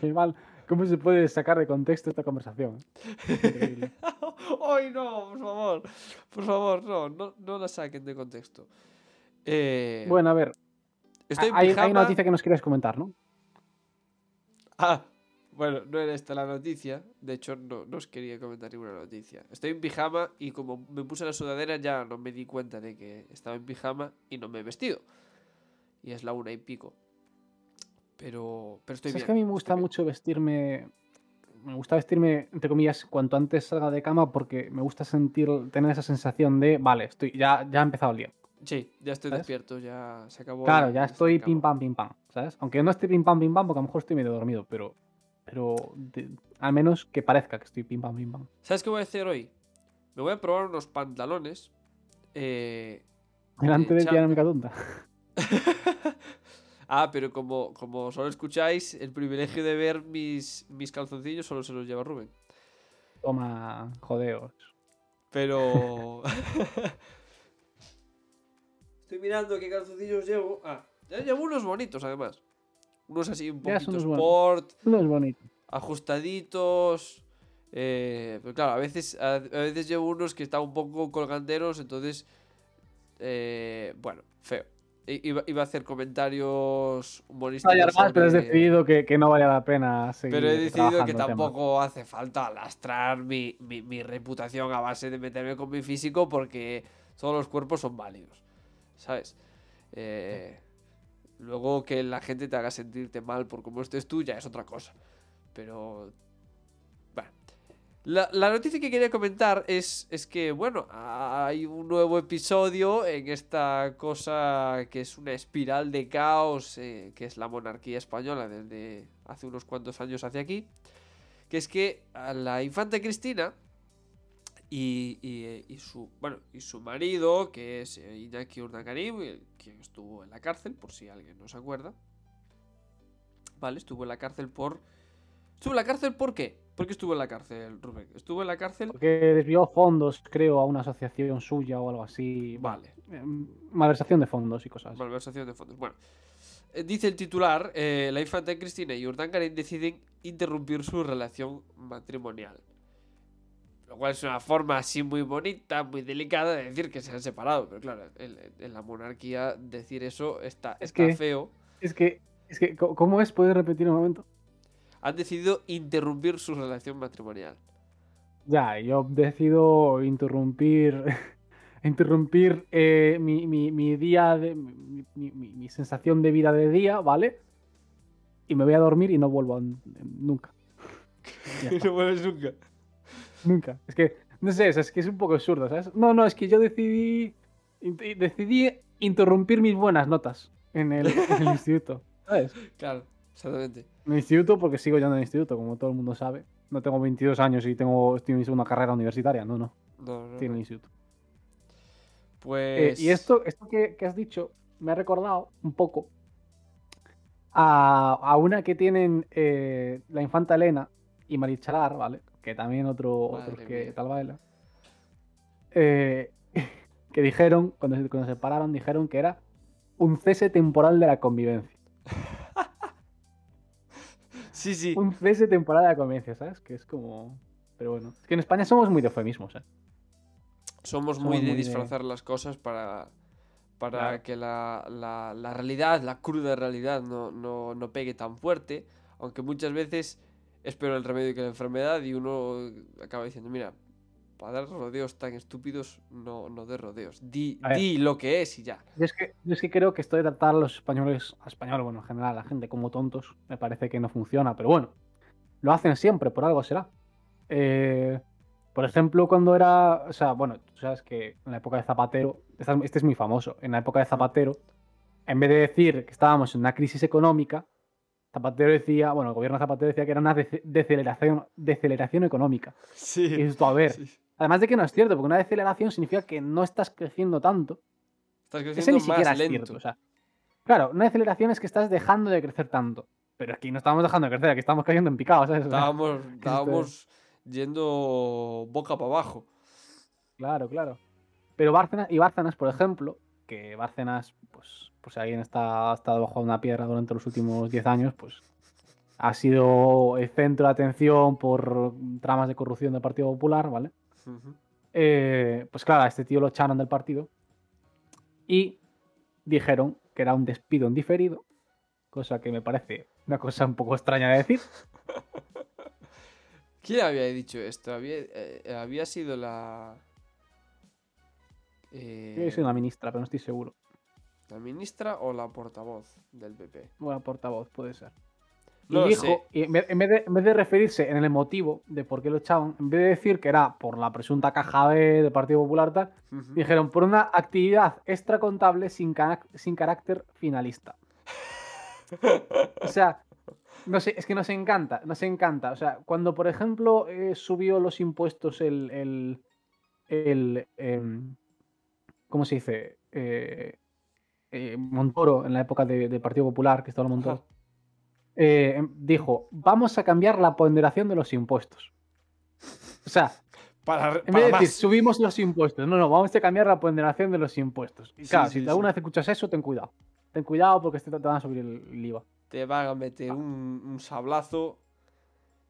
Qué mal. ¿Cómo se puede sacar de contexto esta conversación? ¡Ay, no! Por favor. Por favor, no. No, no la saquen de contexto. Eh... bueno, a ver. estoy hay, una noticia que nos quieres comentar, ¿no? Ah, bueno, no era esta la noticia. De hecho, no, no os quería comentar ninguna noticia. Estoy en pijama y como me puse la sudadera ya no me di cuenta de que estaba en pijama y no me he vestido. Y es la una y pico. Pero, pero estoy bien. es que a mí me gusta mucho vestirme. Me gusta vestirme, entre comillas, cuanto antes salga de cama porque me gusta sentir, tener esa sensación de, vale, estoy, ya, ya ha empezado el día. Sí, ya estoy ¿Sabes? despierto, ya se acabó. Claro, ya estoy pim pam, pim pam, ¿sabes? Aunque no esté pim pam, pim pam, porque a lo mejor estoy medio dormido, pero. Pero. de- al menos que parezca que estoy pim pam, pim pam. ¿Sabes qué voy a hacer hoy? Me voy a probar unos pantalones. Eh... Delante de ti, chándal. Ah, pero como, como solo escucháis, el privilegio de ver mis, mis calzoncillos solo se los lleva Rubén. Toma, jodeos. Pero. Estoy mirando qué calzoncillos llevo. Ah, ya llevo unos bonitos además. Unos así un poquito unos sport, No es bonito. ajustaditos. Eh, pero claro, a veces, a, a veces llevo unos que están un poco colganteros, entonces eh, bueno, feo. Iba, iba a hacer comentarios No humorísticos. hay más, pero has sobre- decidido que, que no vale la pena seguir Pero he decidido que tampoco hace falta lastrar mi, mi- mi reputación a base de meterme con mi físico porque todos los cuerpos son válidos. ¿Sabes? Eh, luego que la gente te haga sentirte mal por cómo estés tú ya es otra cosa. Pero... La, noticia que quería comentar es, es que, bueno, hay un nuevo episodio en esta cosa que es una espiral de caos, eh, que es la monarquía española desde hace unos cuantos años hacia aquí, que es que la infanta Cristina y, y- y su, bueno, y su marido, que es eh, Iñaki Urdangarín, eh, quien estuvo en la cárcel, por si alguien no se acuerda, ¿vale? Estuvo en la cárcel por... ¿Estuvo en la cárcel por qué? ¿Por qué estuvo en la cárcel, Rubén? Estuvo en la cárcel... Porque desvió fondos, creo, a una asociación suya o algo así. Vale. Eh, Malversación de fondos y cosas. así. Malversación de fondos. Bueno, eh, dice el titular, eh, la infanta Cristina y Urdangarín deciden interrumpir su relación matrimonial. Lo cual es una forma así muy bonita, muy delicada de decir que se han separado. Pero claro, en, en la monarquía decir eso está, Es está que- feo. Es que, es que, ¿cómo es? ¿Puedes repetir un momento? Han decidido interrumpir su relación matrimonial. Ya, yo decido interrumpir. interrumpir eh, mi, mi- mi día, de, mi, mi- sensación de vida de día, ¿vale? Y me voy a dormir y no vuelvo nunca. No vuelves nunca. Nunca. Es que, no sé, es que es un poco absurdo, ¿sabes? No, no, es que yo decidí. Decidí interrumpir mis buenas notas en el, en el instituto. ¿Sabes? Claro, exactamente. En el instituto, porque sigo yendo al instituto, como todo el mundo sabe. No tengo 22 años y tengo, estoy en mi segunda carrera universitaria. No, no. No, no, Estoy en el instituto. Eh, Pues... y esto, esto que, que has dicho me ha recordado un poco a, a una que tienen eh, la infanta Elena y Marichalar, ¿vale? Que también otro, otros que tal baila. Eh, que dijeron, cuando se, cuando se separaron, dijeron que era un cese temporal de la convivencia. Sí, sí. Un cese temporal de la convivencia, ¿sabes? Que es como. Pero bueno. Es que en España somos muy de eufemismos, ¿eh? Somos Somos muy de muy de- disfrazar las cosas para, para Claro. que la, la- la realidad, la cruda realidad, no, no, no pegue tan fuerte. Aunque muchas veces es peor el remedio que la enfermedad y uno acaba diciendo, mira, para dar rodeos tan estúpidos, no, no de rodeos. Di, di lo que es y ya. Yo es, que, yo es que creo que esto de tratar a los españoles, a españoles, bueno, en general, a la gente como tontos, me parece que no funciona, pero bueno, lo hacen siempre, por algo será. Eh, por ejemplo, cuando era, o sea, bueno, tú sabes que en la época de Zapatero, este es muy famoso, en la época de Zapatero, en vez de decir que estábamos en una crisis económica, Zapatero decía, bueno, el gobierno de Zapatero decía que era una dece- deceleración, deceleración económica. Y Sí. dices tú, a ver, sí. Además de que no es cierto, porque una deceleración significa que no estás creciendo tanto, Estás ese creciendo ni siquiera más es lento. cierto. O sea, claro, una deceleración es que estás dejando de crecer tanto. Pero aquí no estamos dejando de crecer, aquí estamos cayendo en picado, ¿sabes? Estábamos, estábamos yendo boca para abajo. Claro, claro. Pero Bárcenas, y Bárcenas, por ejemplo, que Bárcenas, pues, pues si alguien está, ha estado bajo una piedra durante los últimos 10 años, pues ha sido el centro de atención por tramas de corrupción del Partido Popular, ¿vale? Eh, pues claro, a este tío lo echaron del partido y dijeron que era un despido en diferido, cosa que me parece una cosa un poco extraña de decir. ¿Quién había dicho esto? Había, eh, había sido la. eh, soy una ministra, pero no estoy seguro. ¿La ministra o la portavoz del PP? Una portavoz, puede ser. Y lo dijo, sé. y en vez, de, en vez de referirse en el motivo de por qué lo echaban, en vez de decir que era por la presunta caja B del Partido Popular, tal, dijeron por una actividad extracontable sin, sin carácter finalista. O sea, no sé, es que nos encanta, nos encanta. O sea, cuando, por ejemplo, eh, subió los impuestos el. el, el, em, ¿Cómo se dice? Eh, eh, Montoro, en la época de- del Partido Popular, que estaba Montoro, Ajá. Eh, em, dijo: Vamos a cambiar la ponderación de los impuestos. O sea, Para, en vez de más. decir subimos los impuestos, no, no, vamos a cambiar la ponderación de los impuestos. Y claro, sí, si alguna sí. vez escuchas eso, ten cuidado. Ten cuidado porque este te te van a subir el, el IVA. Te van a meter un, un sablazo.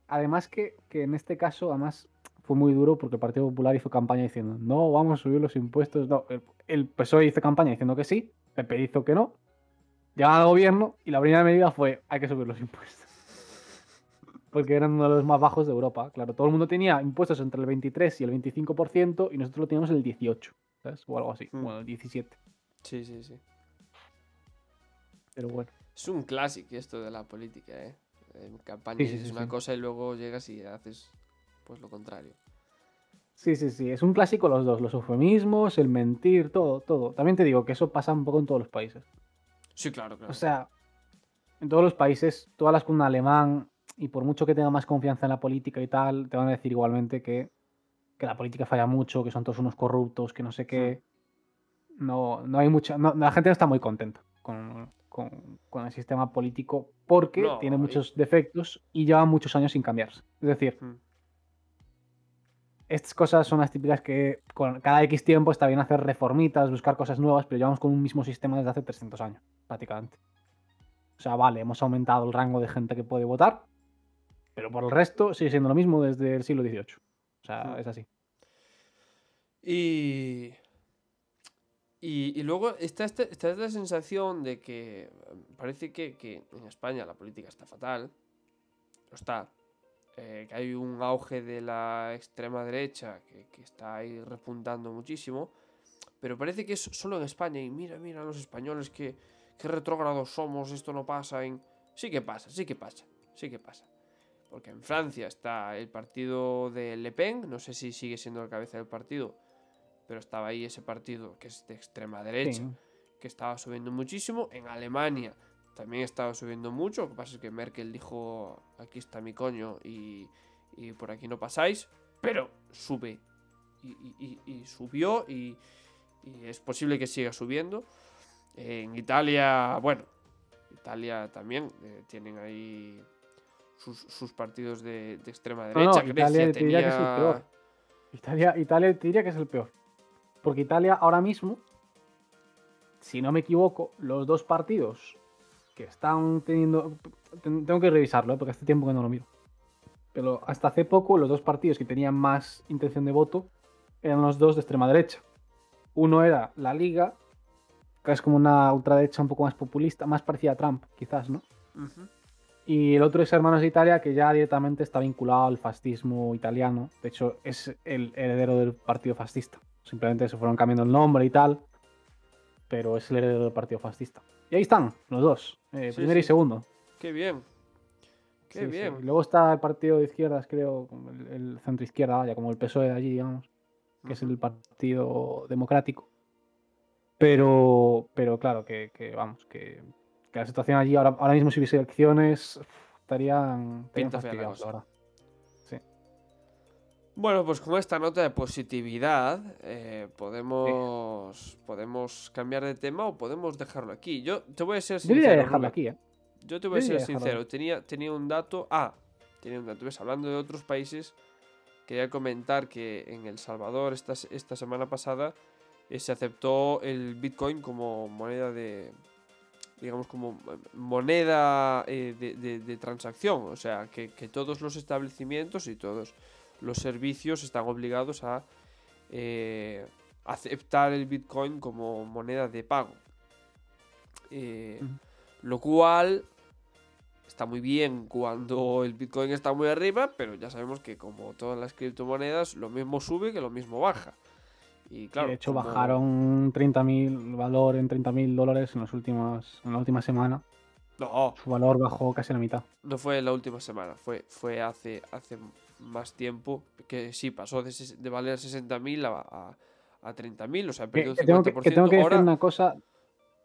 Además que, que en este caso, además, fue muy duro porque el Partido Popular hizo campaña diciendo no, vamos a subir los impuestos. No, el, el PSOE hizo campaña diciendo que sí, PP hizo que no. Llegaron al gobierno y la primera medida fue hay que subir los impuestos. Porque eran uno de los más bajos de Europa. Claro, todo el mundo tenía impuestos entre el 23 y el 25% y nosotros lo teníamos el 18, ¿sabes? O algo así, Mm. bueno, el 17. Sí, sí, sí. Pero bueno. Es un clásico esto de la política, ¿eh? En campaña Sí, sí, una cosa y luego llegas y haces pues lo contrario. Sí, sí, sí, es un clásico los dos, los eufemismos, el mentir, todo, todo. También te digo que eso pasa un poco en todos los países. Sí, claro, claro. O sea, en todos los países, tú hablas con un alemán y por mucho que tenga más confianza en la política y tal, te van a decir igualmente que, que la política falla mucho, que son todos unos corruptos, que no sé qué. No, no hay mucha. no- la gente no está muy contenta con, con- con el sistema político porque No, tiene y- muchos defectos y lleva muchos años sin cambiarse. Es decir, Mm. Estas cosas son las típicas que con cada X tiempo está bien hacer reformitas, buscar cosas nuevas, pero llevamos con un mismo sistema desde hace 300 años, prácticamente. O sea, vale, hemos aumentado el rango de gente que puede votar, pero por el resto sigue siendo lo mismo desde el siglo XVIII. O sea, Mm. es así. Y, y, y luego está esta, está esta sensación de que eh, parece que, que en España la política está fatal. Lo está. Eh, que hay un auge de la extrema derecha que, que está ahí repuntando muchísimo. Pero parece que es solo en España. Y mira, mira los españoles que, que retrógrados somos. Esto no pasa en... Sí que pasa, sí que pasa. Sí que pasa. Porque en Francia está el partido de Le Pen. No sé si sigue siendo la cabeza del partido pero estaba ahí ese partido que es de extrema derecha, Sí. que estaba subiendo muchísimo. En Alemania también estaba subiendo mucho. Lo que pasa es que Merkel dijo, aquí está mi coño y, y por aquí no pasáis. Pero sube. Y, y- y- y subió y, es posible que siga subiendo. En Italia, bueno, Italia también eh, tienen ahí sus, sus partidos de, de extrema no, derecha. Italia Grecia te diría que es el tenía- peor. Italia, Italia te diría que es el peor. Porque Italia ahora mismo, si no me equivoco, los dos partidos que están teniendo. ten- Tengo que revisarlo, ¿eh? porque hace tiempo que no lo miro. Pero hasta hace poco, los dos partidos que tenían más intención de voto eran los dos de extrema derecha. Uno era la Liga, que es como una ultraderecha un poco más populista, más parecida a Trump, quizás, ¿no? Ujú. Y el otro es Hermanos de Italia, que ya directamente está vinculado al fascismo italiano. De hecho, es el heredero del partido fascista. Simplemente se fueron cambiando el nombre y tal. Pero es el heredero del partido fascista. Y ahí están, los dos. eh, Sí, primero y segundo. Qué bien. Qué Sí, bien. Luego está el partido de izquierdas, creo, el, el centro izquierda, vaya, como el PSOE de allí, digamos. Que es el partido democrático. Pero, pero claro, que, que, vamos, que, que la situación allí ahora, ahora mismo si hubiese elecciones estarían, estarían Pinta fea la fastidiados, la cosa. verdad. Bueno, pues con esta nota de positividad eh, podemos, podemos cambiar de tema o podemos dejarlo aquí. Yo te voy a ser Yo sincero. dejarlo Rubén. aquí, ¿eh? Yo te voy a Yo ser dejarlo sincero. Tenía, tenía un dato. Ah, tenía un dato. ¿Ves? Hablando de otros países, quería comentar que en El Salvador esta, esta semana pasada eh, se aceptó el Bitcoin como moneda de. digamos, como moneda eh, de, de- de transacción. O sea, que, que todos los establecimientos y todos los servicios están obligados a eh, aceptar el Bitcoin como moneda de pago. Eh. Lo cual está muy bien cuando el Bitcoin está muy arriba, pero ya sabemos que como todas las criptomonedas, lo mismo sube que lo mismo baja. Y claro, de hecho, como- bajaron 30.000 valor en 30.000 dólares en, los últimos, en la última semana. No, Su valor bajó casi a la mitad. no fue la última semana, fue, fue hace, hace más tiempo que sí, pasó de, de valer 60.000 a, a, a 30.000, o sea, perdió un que tengo que, 50%. que tengo que decir Ahora, una cosa,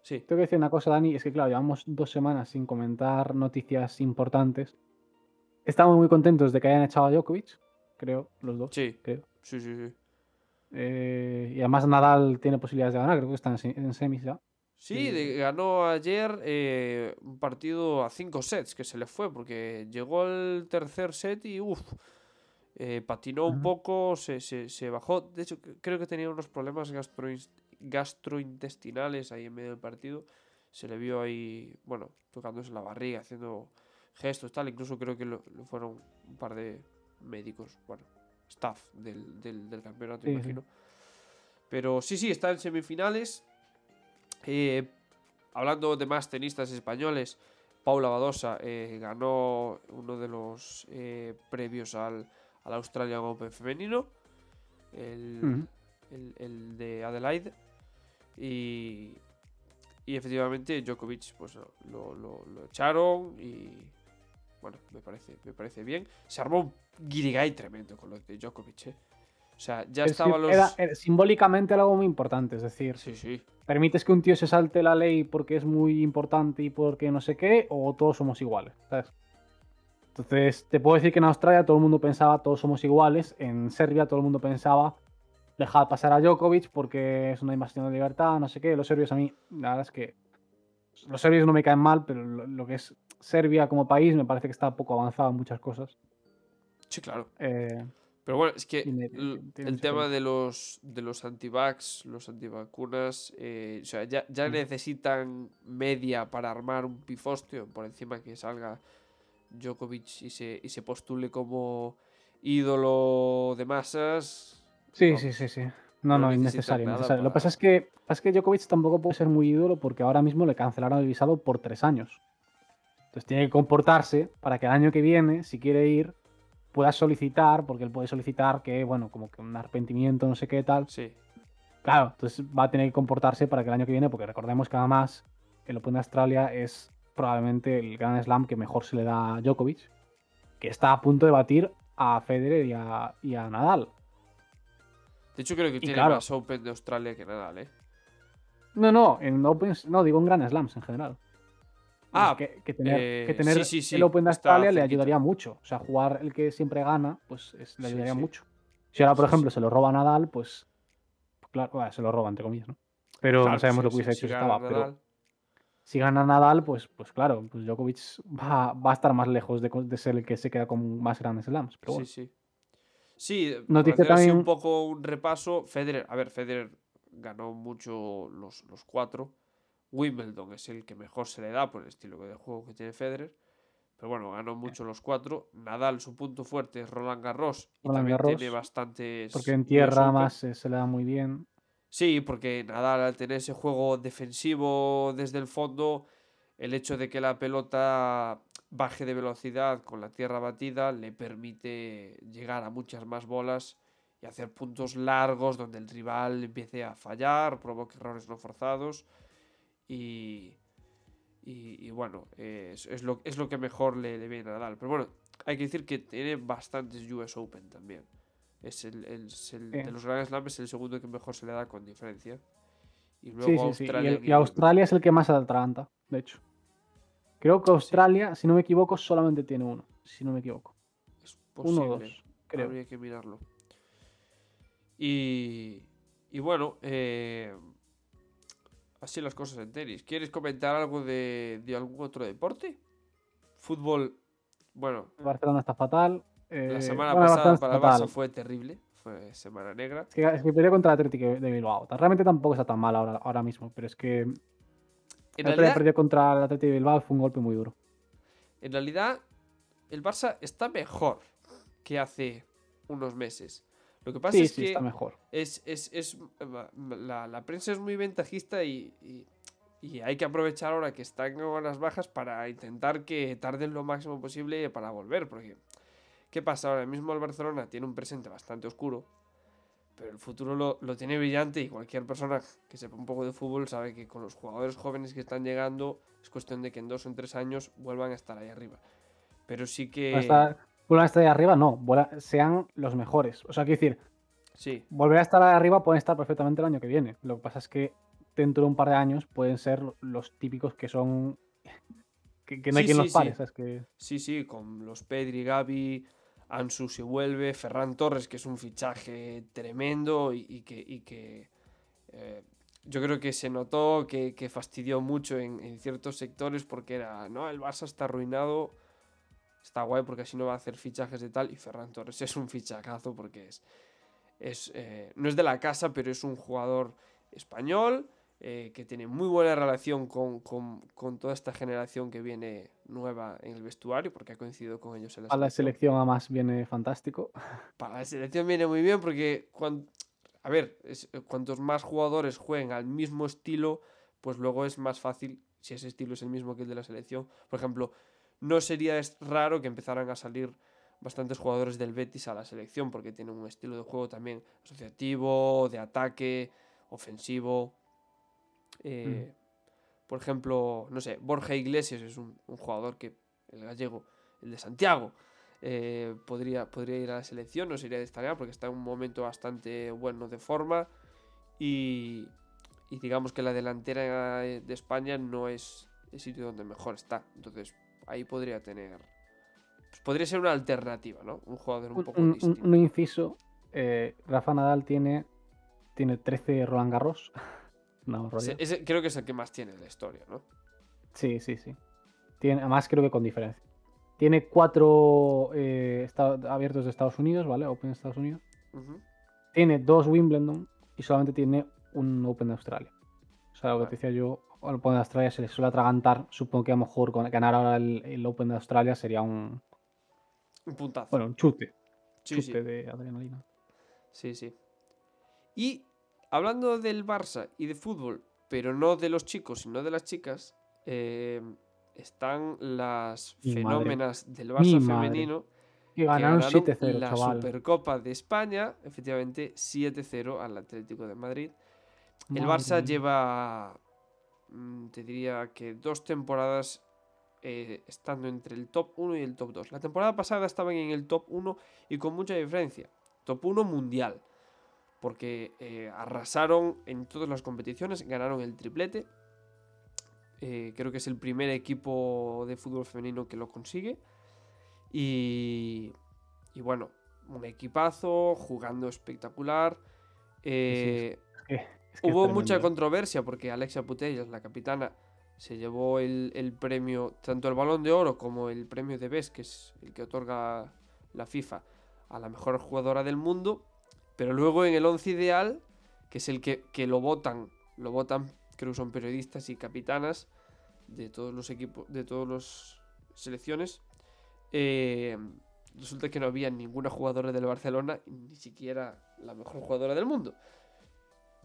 sí, tengo que decir una cosa, Dani, es que claro, llevamos dos semanas sin comentar noticias importantes. Estamos muy contentos de que hayan echado a Djokovic, creo, los dos. sí, creo. sí, sí, sí. Eh, y además Nadal tiene posibilidades de ganar, creo que está en, se- en semis ya. Sí, de- ganó ayer eh, un partido a cinco sets que se le fue porque llegó el tercer set y uff, patinó un poco, se, se- se bajó. De hecho, creo que tenía unos problemas gastroin- gastrointestinales ahí en medio del partido. Se le vio ahí, bueno, tocándose la barriga, haciendo gestos, tal. Incluso creo que lo, lo fueron un par de médicos. Bueno, staff del, del- del campeonato, Sí, sí. imagino. Pero sí, sí, está en semifinales. Eh, hablando de más tenistas españoles, Paula Badosa eh, ganó uno de los eh, previos al, al Australian Open femenino, el, el- el de Adelaide. Y, y efectivamente Djokovic pues, lo, lo- lo echaron y bueno, me parece, me parece bien. Se armó un guirigay tremendo con lo de Djokovic. ¿eh? O sea, ya Es que estaban los... era- era simbólicamente algo muy importante, es decir, Sí, sí. permites que un tío se salte la ley porque es muy importante y porque no sé qué, o todos somos iguales, ¿sabes? Entonces, te puedo decir que en Australia todo el mundo pensaba todos somos iguales, en Serbia todo el mundo pensaba dejar pasar a Djokovic porque es una invasión de libertad, no sé qué. Los serbios a mí, la verdad es que los serbios no me caen mal, pero lo, que es Serbia como país me parece que está poco avanzado en muchas cosas. Sí, claro. Eh, Pero bueno, es que Tiene- l- tiene el tema de los, de los antivax, los antivacunas, eh, o sea, ya, ya Mm. necesitan media para armar un pifostio por encima que salga Djokovic y se, y se postule como ídolo de masas. Sí, sí, sí, sí. No, no innecesario. Lo que pasa es que, es que Djokovic tampoco puede ser muy ídolo porque ahora mismo le cancelaron el visado por tres años. Entonces tiene que comportarse para que el año que viene, si quiere ir, pueda solicitar, porque él puede solicitar que, bueno, como que un arrepentimiento, no sé qué tal. Sí, Claro, entonces va a tener que comportarse para que el año que viene, porque recordemos que además el Open de Australia es probablemente el Grand Slam que mejor se le da a Djokovic, que está a punto de batir a Federer y a, y a Nadal. de hecho creo que tiene claro. más Open de Australia que Nadal, ¿eh? No, no, en Opens, no, digo en Grand Slams en general. Ah, que, que tener, eh, que tener sí, el Open de Australia le ayudaría mucho. O sea, jugar el que siempre gana, pues es- le ayudaría sí. mucho. Si ahora, por ejemplo, se lo roba Nadal, pues. Claro, bueno, se lo roba, entre comillas, ¿no? Pero Claro, no sabemos lo que hubiese hecho si estaba. Pero. Si gana Nadal, pues, pues claro, pues Djokovic va, va a estar más lejos de, ser el que se queda con más grandes slams. Pero bueno. Sí, sí. Sí, Nos por dice hacer así un también- poco un repaso, Federer, a ver, Federer ganó mucho los, los cuatro. Wimbledon es el que mejor se le da por el estilo de juego que tiene Federer. Pero bueno, ganó mucho los cuatro. Nadal, su punto fuerte es Roland Garros. Y Roland también Garros, tiene bastantes. Porque en tierra más eh, se le da muy bien. Sí, porque Nadal al tener ese juego defensivo desde el fondo, el hecho de que la pelota baje de velocidad con la tierra batida le permite llegar a muchas más bolas y hacer puntos largos donde el rival empiece a fallar, provoque errores no forzados y, y, y bueno, es, es lo, es lo que mejor le, le viene a Nadal. Pero bueno, hay que decir que tiene bastantes US Open también. Es el, el- es el- Sí. de los Grand Slams es el segundo que mejor se le da con diferencia. Y luego sí, sí. Y, Australia. el- y Australia es el que más atraganta, de hecho. Creo que Australia, si no me equivoco, solamente tiene uno. Si no me equivoco. es Uno o posible. dos, creo. Habría que mirarlo. Y, y bueno, eh, así las cosas en tenis. ¿Quieres comentar algo de, de algún otro deporte? Fútbol, bueno, El Barcelona está fatal. La eh, semana pasada para el Barça fue terrible. Fue semana negra. Es que, es que perdió contra el Atlético de Bilbao. Realmente tampoco está tan mal ahora, ahora mismo, pero es que En realidad, perdió contra el Atlético de Bilbao fue un golpe muy duro. en realidad, el Barça está mejor que hace unos meses. Lo que pasa Sí, es sí, que está mejor. es, es, es- la, la prensa es muy ventajista y, y- y hay que aprovechar ahora que están con las bajas para intentar que tarden lo máximo posible para volver. Porque, ¿qué pasa? Ahora mismo el Barcelona tiene un presente bastante oscuro, pero el futuro lo, lo tiene brillante y cualquier persona que sepa un poco de fútbol sabe que con los jugadores jóvenes que están llegando es cuestión de que en dos o en tres años vuelvan a estar ahí arriba. Pero sí que... Vuelvan a estar ahí arriba, no. sean los mejores. O sea, quiero decir, Sí, volver a estar ahí arriba pueden estar perfectamente el año que viene. Lo que pasa es que dentro de un par de años pueden ser los típicos que son. que, que no hay Sí, quien sí, los pare. sí. Que, Sí, sí, con los Pedri, Gavi, Ansu se vuelve, Ferran Torres, que es un fichaje tremendo y, que, eh, yo creo que se notó que, fastidió mucho en, ciertos sectores porque era, no, el Barça está arruinado, está guay porque así no va a hacer fichajes de tal y Ferran Torres es un fichacazo porque es, es eh, no es de la casa, pero es un jugador español, eh, que tiene muy buena relación con, con- con toda esta generación que viene nueva en el vestuario, porque ha coincidido con ellos en la A la selección además viene fantástico. Para la selección viene muy bien porque, a ver, es- cuantos más jugadores jueguen al mismo estilo, pues luego es más fácil, si ese estilo es el mismo que el de la selección. Por ejemplo, no sería raro que empezaran a salir bastantes jugadores del Betis a la selección porque tienen un estilo de juego también asociativo, de ataque, ofensivo. Eh, Por ejemplo, no sé, Borja Iglesias es un, un jugador que, el gallego, el de Santiago, eh, podría, podría ir a la selección, no sería destacar porque está en un momento bastante bueno de forma y, y digamos que la delantera eh, de España no es el sitio donde mejor está. Entonces ahí podría tener... pues podría ser una alternativa, ¿no? Un jugador un Un, poco un- un- distinto. un inciso. eh, Rafa Nadal tiene, tiene 13 Roland Garros. no, rollo. Ese- ese creo que es el que más tiene de la historia, ¿no? Sí, sí, sí. Tiene, además creo que con diferencia. Tiene cuatro eh, esta- abiertos de Estados Unidos, ¿vale? Open de Estados Unidos. Tiene dos Wimbledon y solamente tiene un Open de Australia. O sea, lo que Vale. te decía yo, al Open de Australia se le suele atragantar. Supongo que a lo mejor con ganar ahora el, el Open de Australia sería un, Un puntazo. bueno, un chute, sí, sí. chute de adrenalina. Sí, sí. Y hablando del Barça y de fútbol, pero no de los chicos, sino de las chicas, eh, están las Mi madre. fenómenas del Mi Barça madre. femenino Y que ganaron ganaron 7-0, la chaval. Supercopa de España, efectivamente 7-0 al Atlético de Madrid. El Madre Barça lleva, mm, te diría que dos temporadas eh, estando entre el top 1 y el top 2. La temporada pasada estaban en el top 1 y con mucha diferencia. Top 1 mundial. Porque eh, arrasaron en todas las competiciones, ganaron el triplete. Eh, creo que es el primer equipo de fútbol femenino que lo consigue. Y, y bueno, un equipazo, jugando espectacular. Eh, Es que- es que es Hubo mucha controversia porque Alexia Putellas, la capitana, se llevó el, el premio, tanto el balón de oro como el premio de BES, que es el que otorga la FIFA a la mejor jugadora del mundo. Pero luego en el once ideal, que es el que, que lo votan, lo votan, creo que son periodistas y capitanas de todos los equipos, de todas las selecciones. eh, resulta que no había ninguna jugadora del Barcelona, ni siquiera la mejor jugadora del mundo.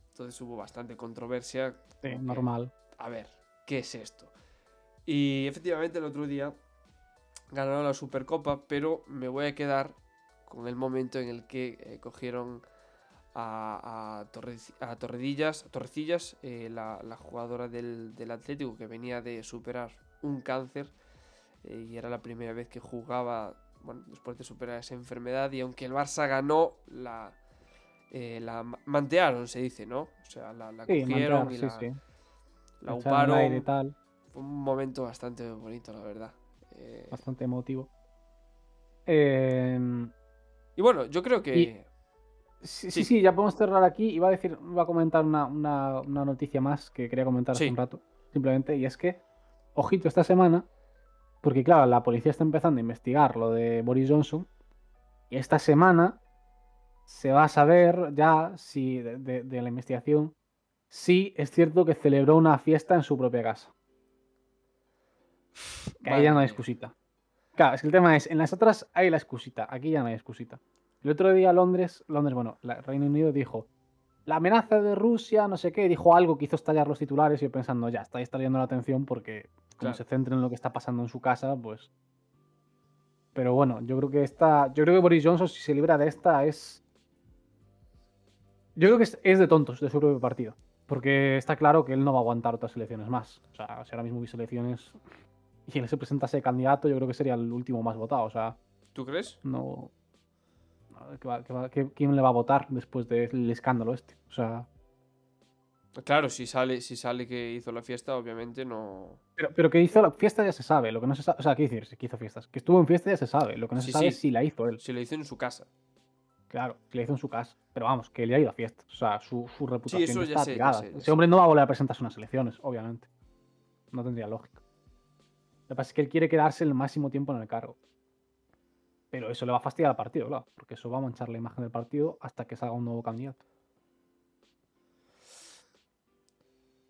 Entonces hubo bastante controversia. Sí, normal. A ver, ¿qué es esto? Y efectivamente el otro día ganaron la Supercopa, pero me voy a quedar con el momento en el que eh, cogieron a, a, Torreci- a Torredillas, Torrecillas, eh, la, la jugadora del, del Atlético que venía de superar un cáncer eh, y era la primera vez que jugaba, bueno, después de superar esa enfermedad y aunque el Barça ganó, la, eh, la ma- mantearon, se dice, ¿no? O sea, la, la Sí, cogieron mantear, y sí, la, sí. la aire y uparon. tal, Fue un momento bastante bonito, la verdad. Eh, bastante emotivo. Em, y bueno, yo creo que... Y- Sí, Sí. ya podemos cerrar aquí. Iba a decir, iba a comentar una, una- una noticia más que quería comentar hace Sí. un rato, simplemente, y es que, ojito esta semana, porque claro, la policía está empezando a investigar lo de Boris Johnson, y esta semana se va a saber ya si de, de- de la investigación si es cierto que celebró una fiesta en su propia casa. Que ahí ya no hay excusita. Claro, es que el tema es, en las otras hay la excusita, aquí ya no hay excusita. El otro día Londres, Londres, bueno, la- Reino Unido dijo, la amenaza de Rusia, no sé qué, dijo algo que hizo estallar los titulares y yo pensando, ya, está distrayendo la atención porque como Claro. se centra en lo que está pasando en su casa, pues... Pero bueno, yo creo que esta, yo creo que Boris Johnson, si se libra de esta, es... Yo creo que es, es de tontos de su propio partido. Porque está claro que él no va a aguantar otras elecciones más. O sea, si ahora mismo hubiese elecciones y él se presentase de candidato, yo creo que sería el último más votado. O sea, ¿Tú crees? no. no, ¿qué va- qué va- qué- ¿Quién le va a votar después del escándalo este? O sea. Claro, si sale, si sale que hizo la fiesta, obviamente no... Pero, pero que hizo la fiesta ya se sabe. Lo que no se sabe. O sea, ¿qué decir? Que hizo fiestas. Que estuvo en fiesta ya se sabe. Lo que no Sí, se sabe sí. es si la hizo él. Si lo hizo en su casa. Claro, que la hizo en su casa. Pero vamos, que él ya ha ido a fiestas. O sea, su, su reputación eso ya está sé, ya tirada. sé, ya Ese hombre no va a volver a presentarse unas elecciones, obviamente. No tendría lógica. Lo que pasa es que él quiere quedarse el máximo tiempo en el cargo. Pero eso le va a fastidiar al partido, claro. Porque eso va a manchar la imagen del partido hasta que salga un nuevo candidato.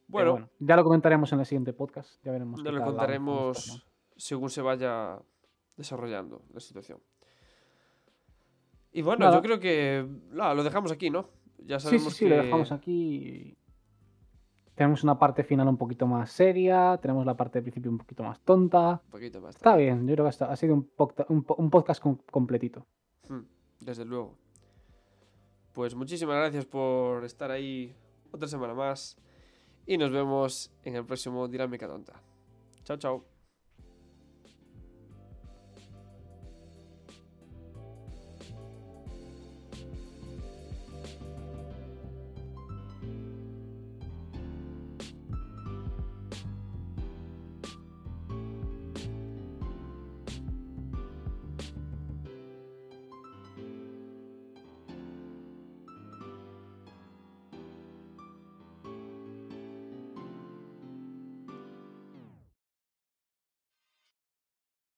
Bueno, bueno, ya lo comentaremos en el siguiente podcast. Ya veremos. ya lo contaremos según se vaya desarrollando la situación. Y bueno, Nada. yo creo que lo dejamos aquí, ¿no? Ya. Sí, sabemos sí, sí, que... lo dejamos aquí. Tenemos una parte final un poquito más seria, tenemos la parte de principio un poquito más tonta. Un poquito más. Está bien, yo creo que ha sido un, podcast com- completito. Hmm, Desde luego. Pues muchísimas gracias por estar ahí otra semana más. Y nos vemos en el próximo Dinámica Tonta. Chao, chao.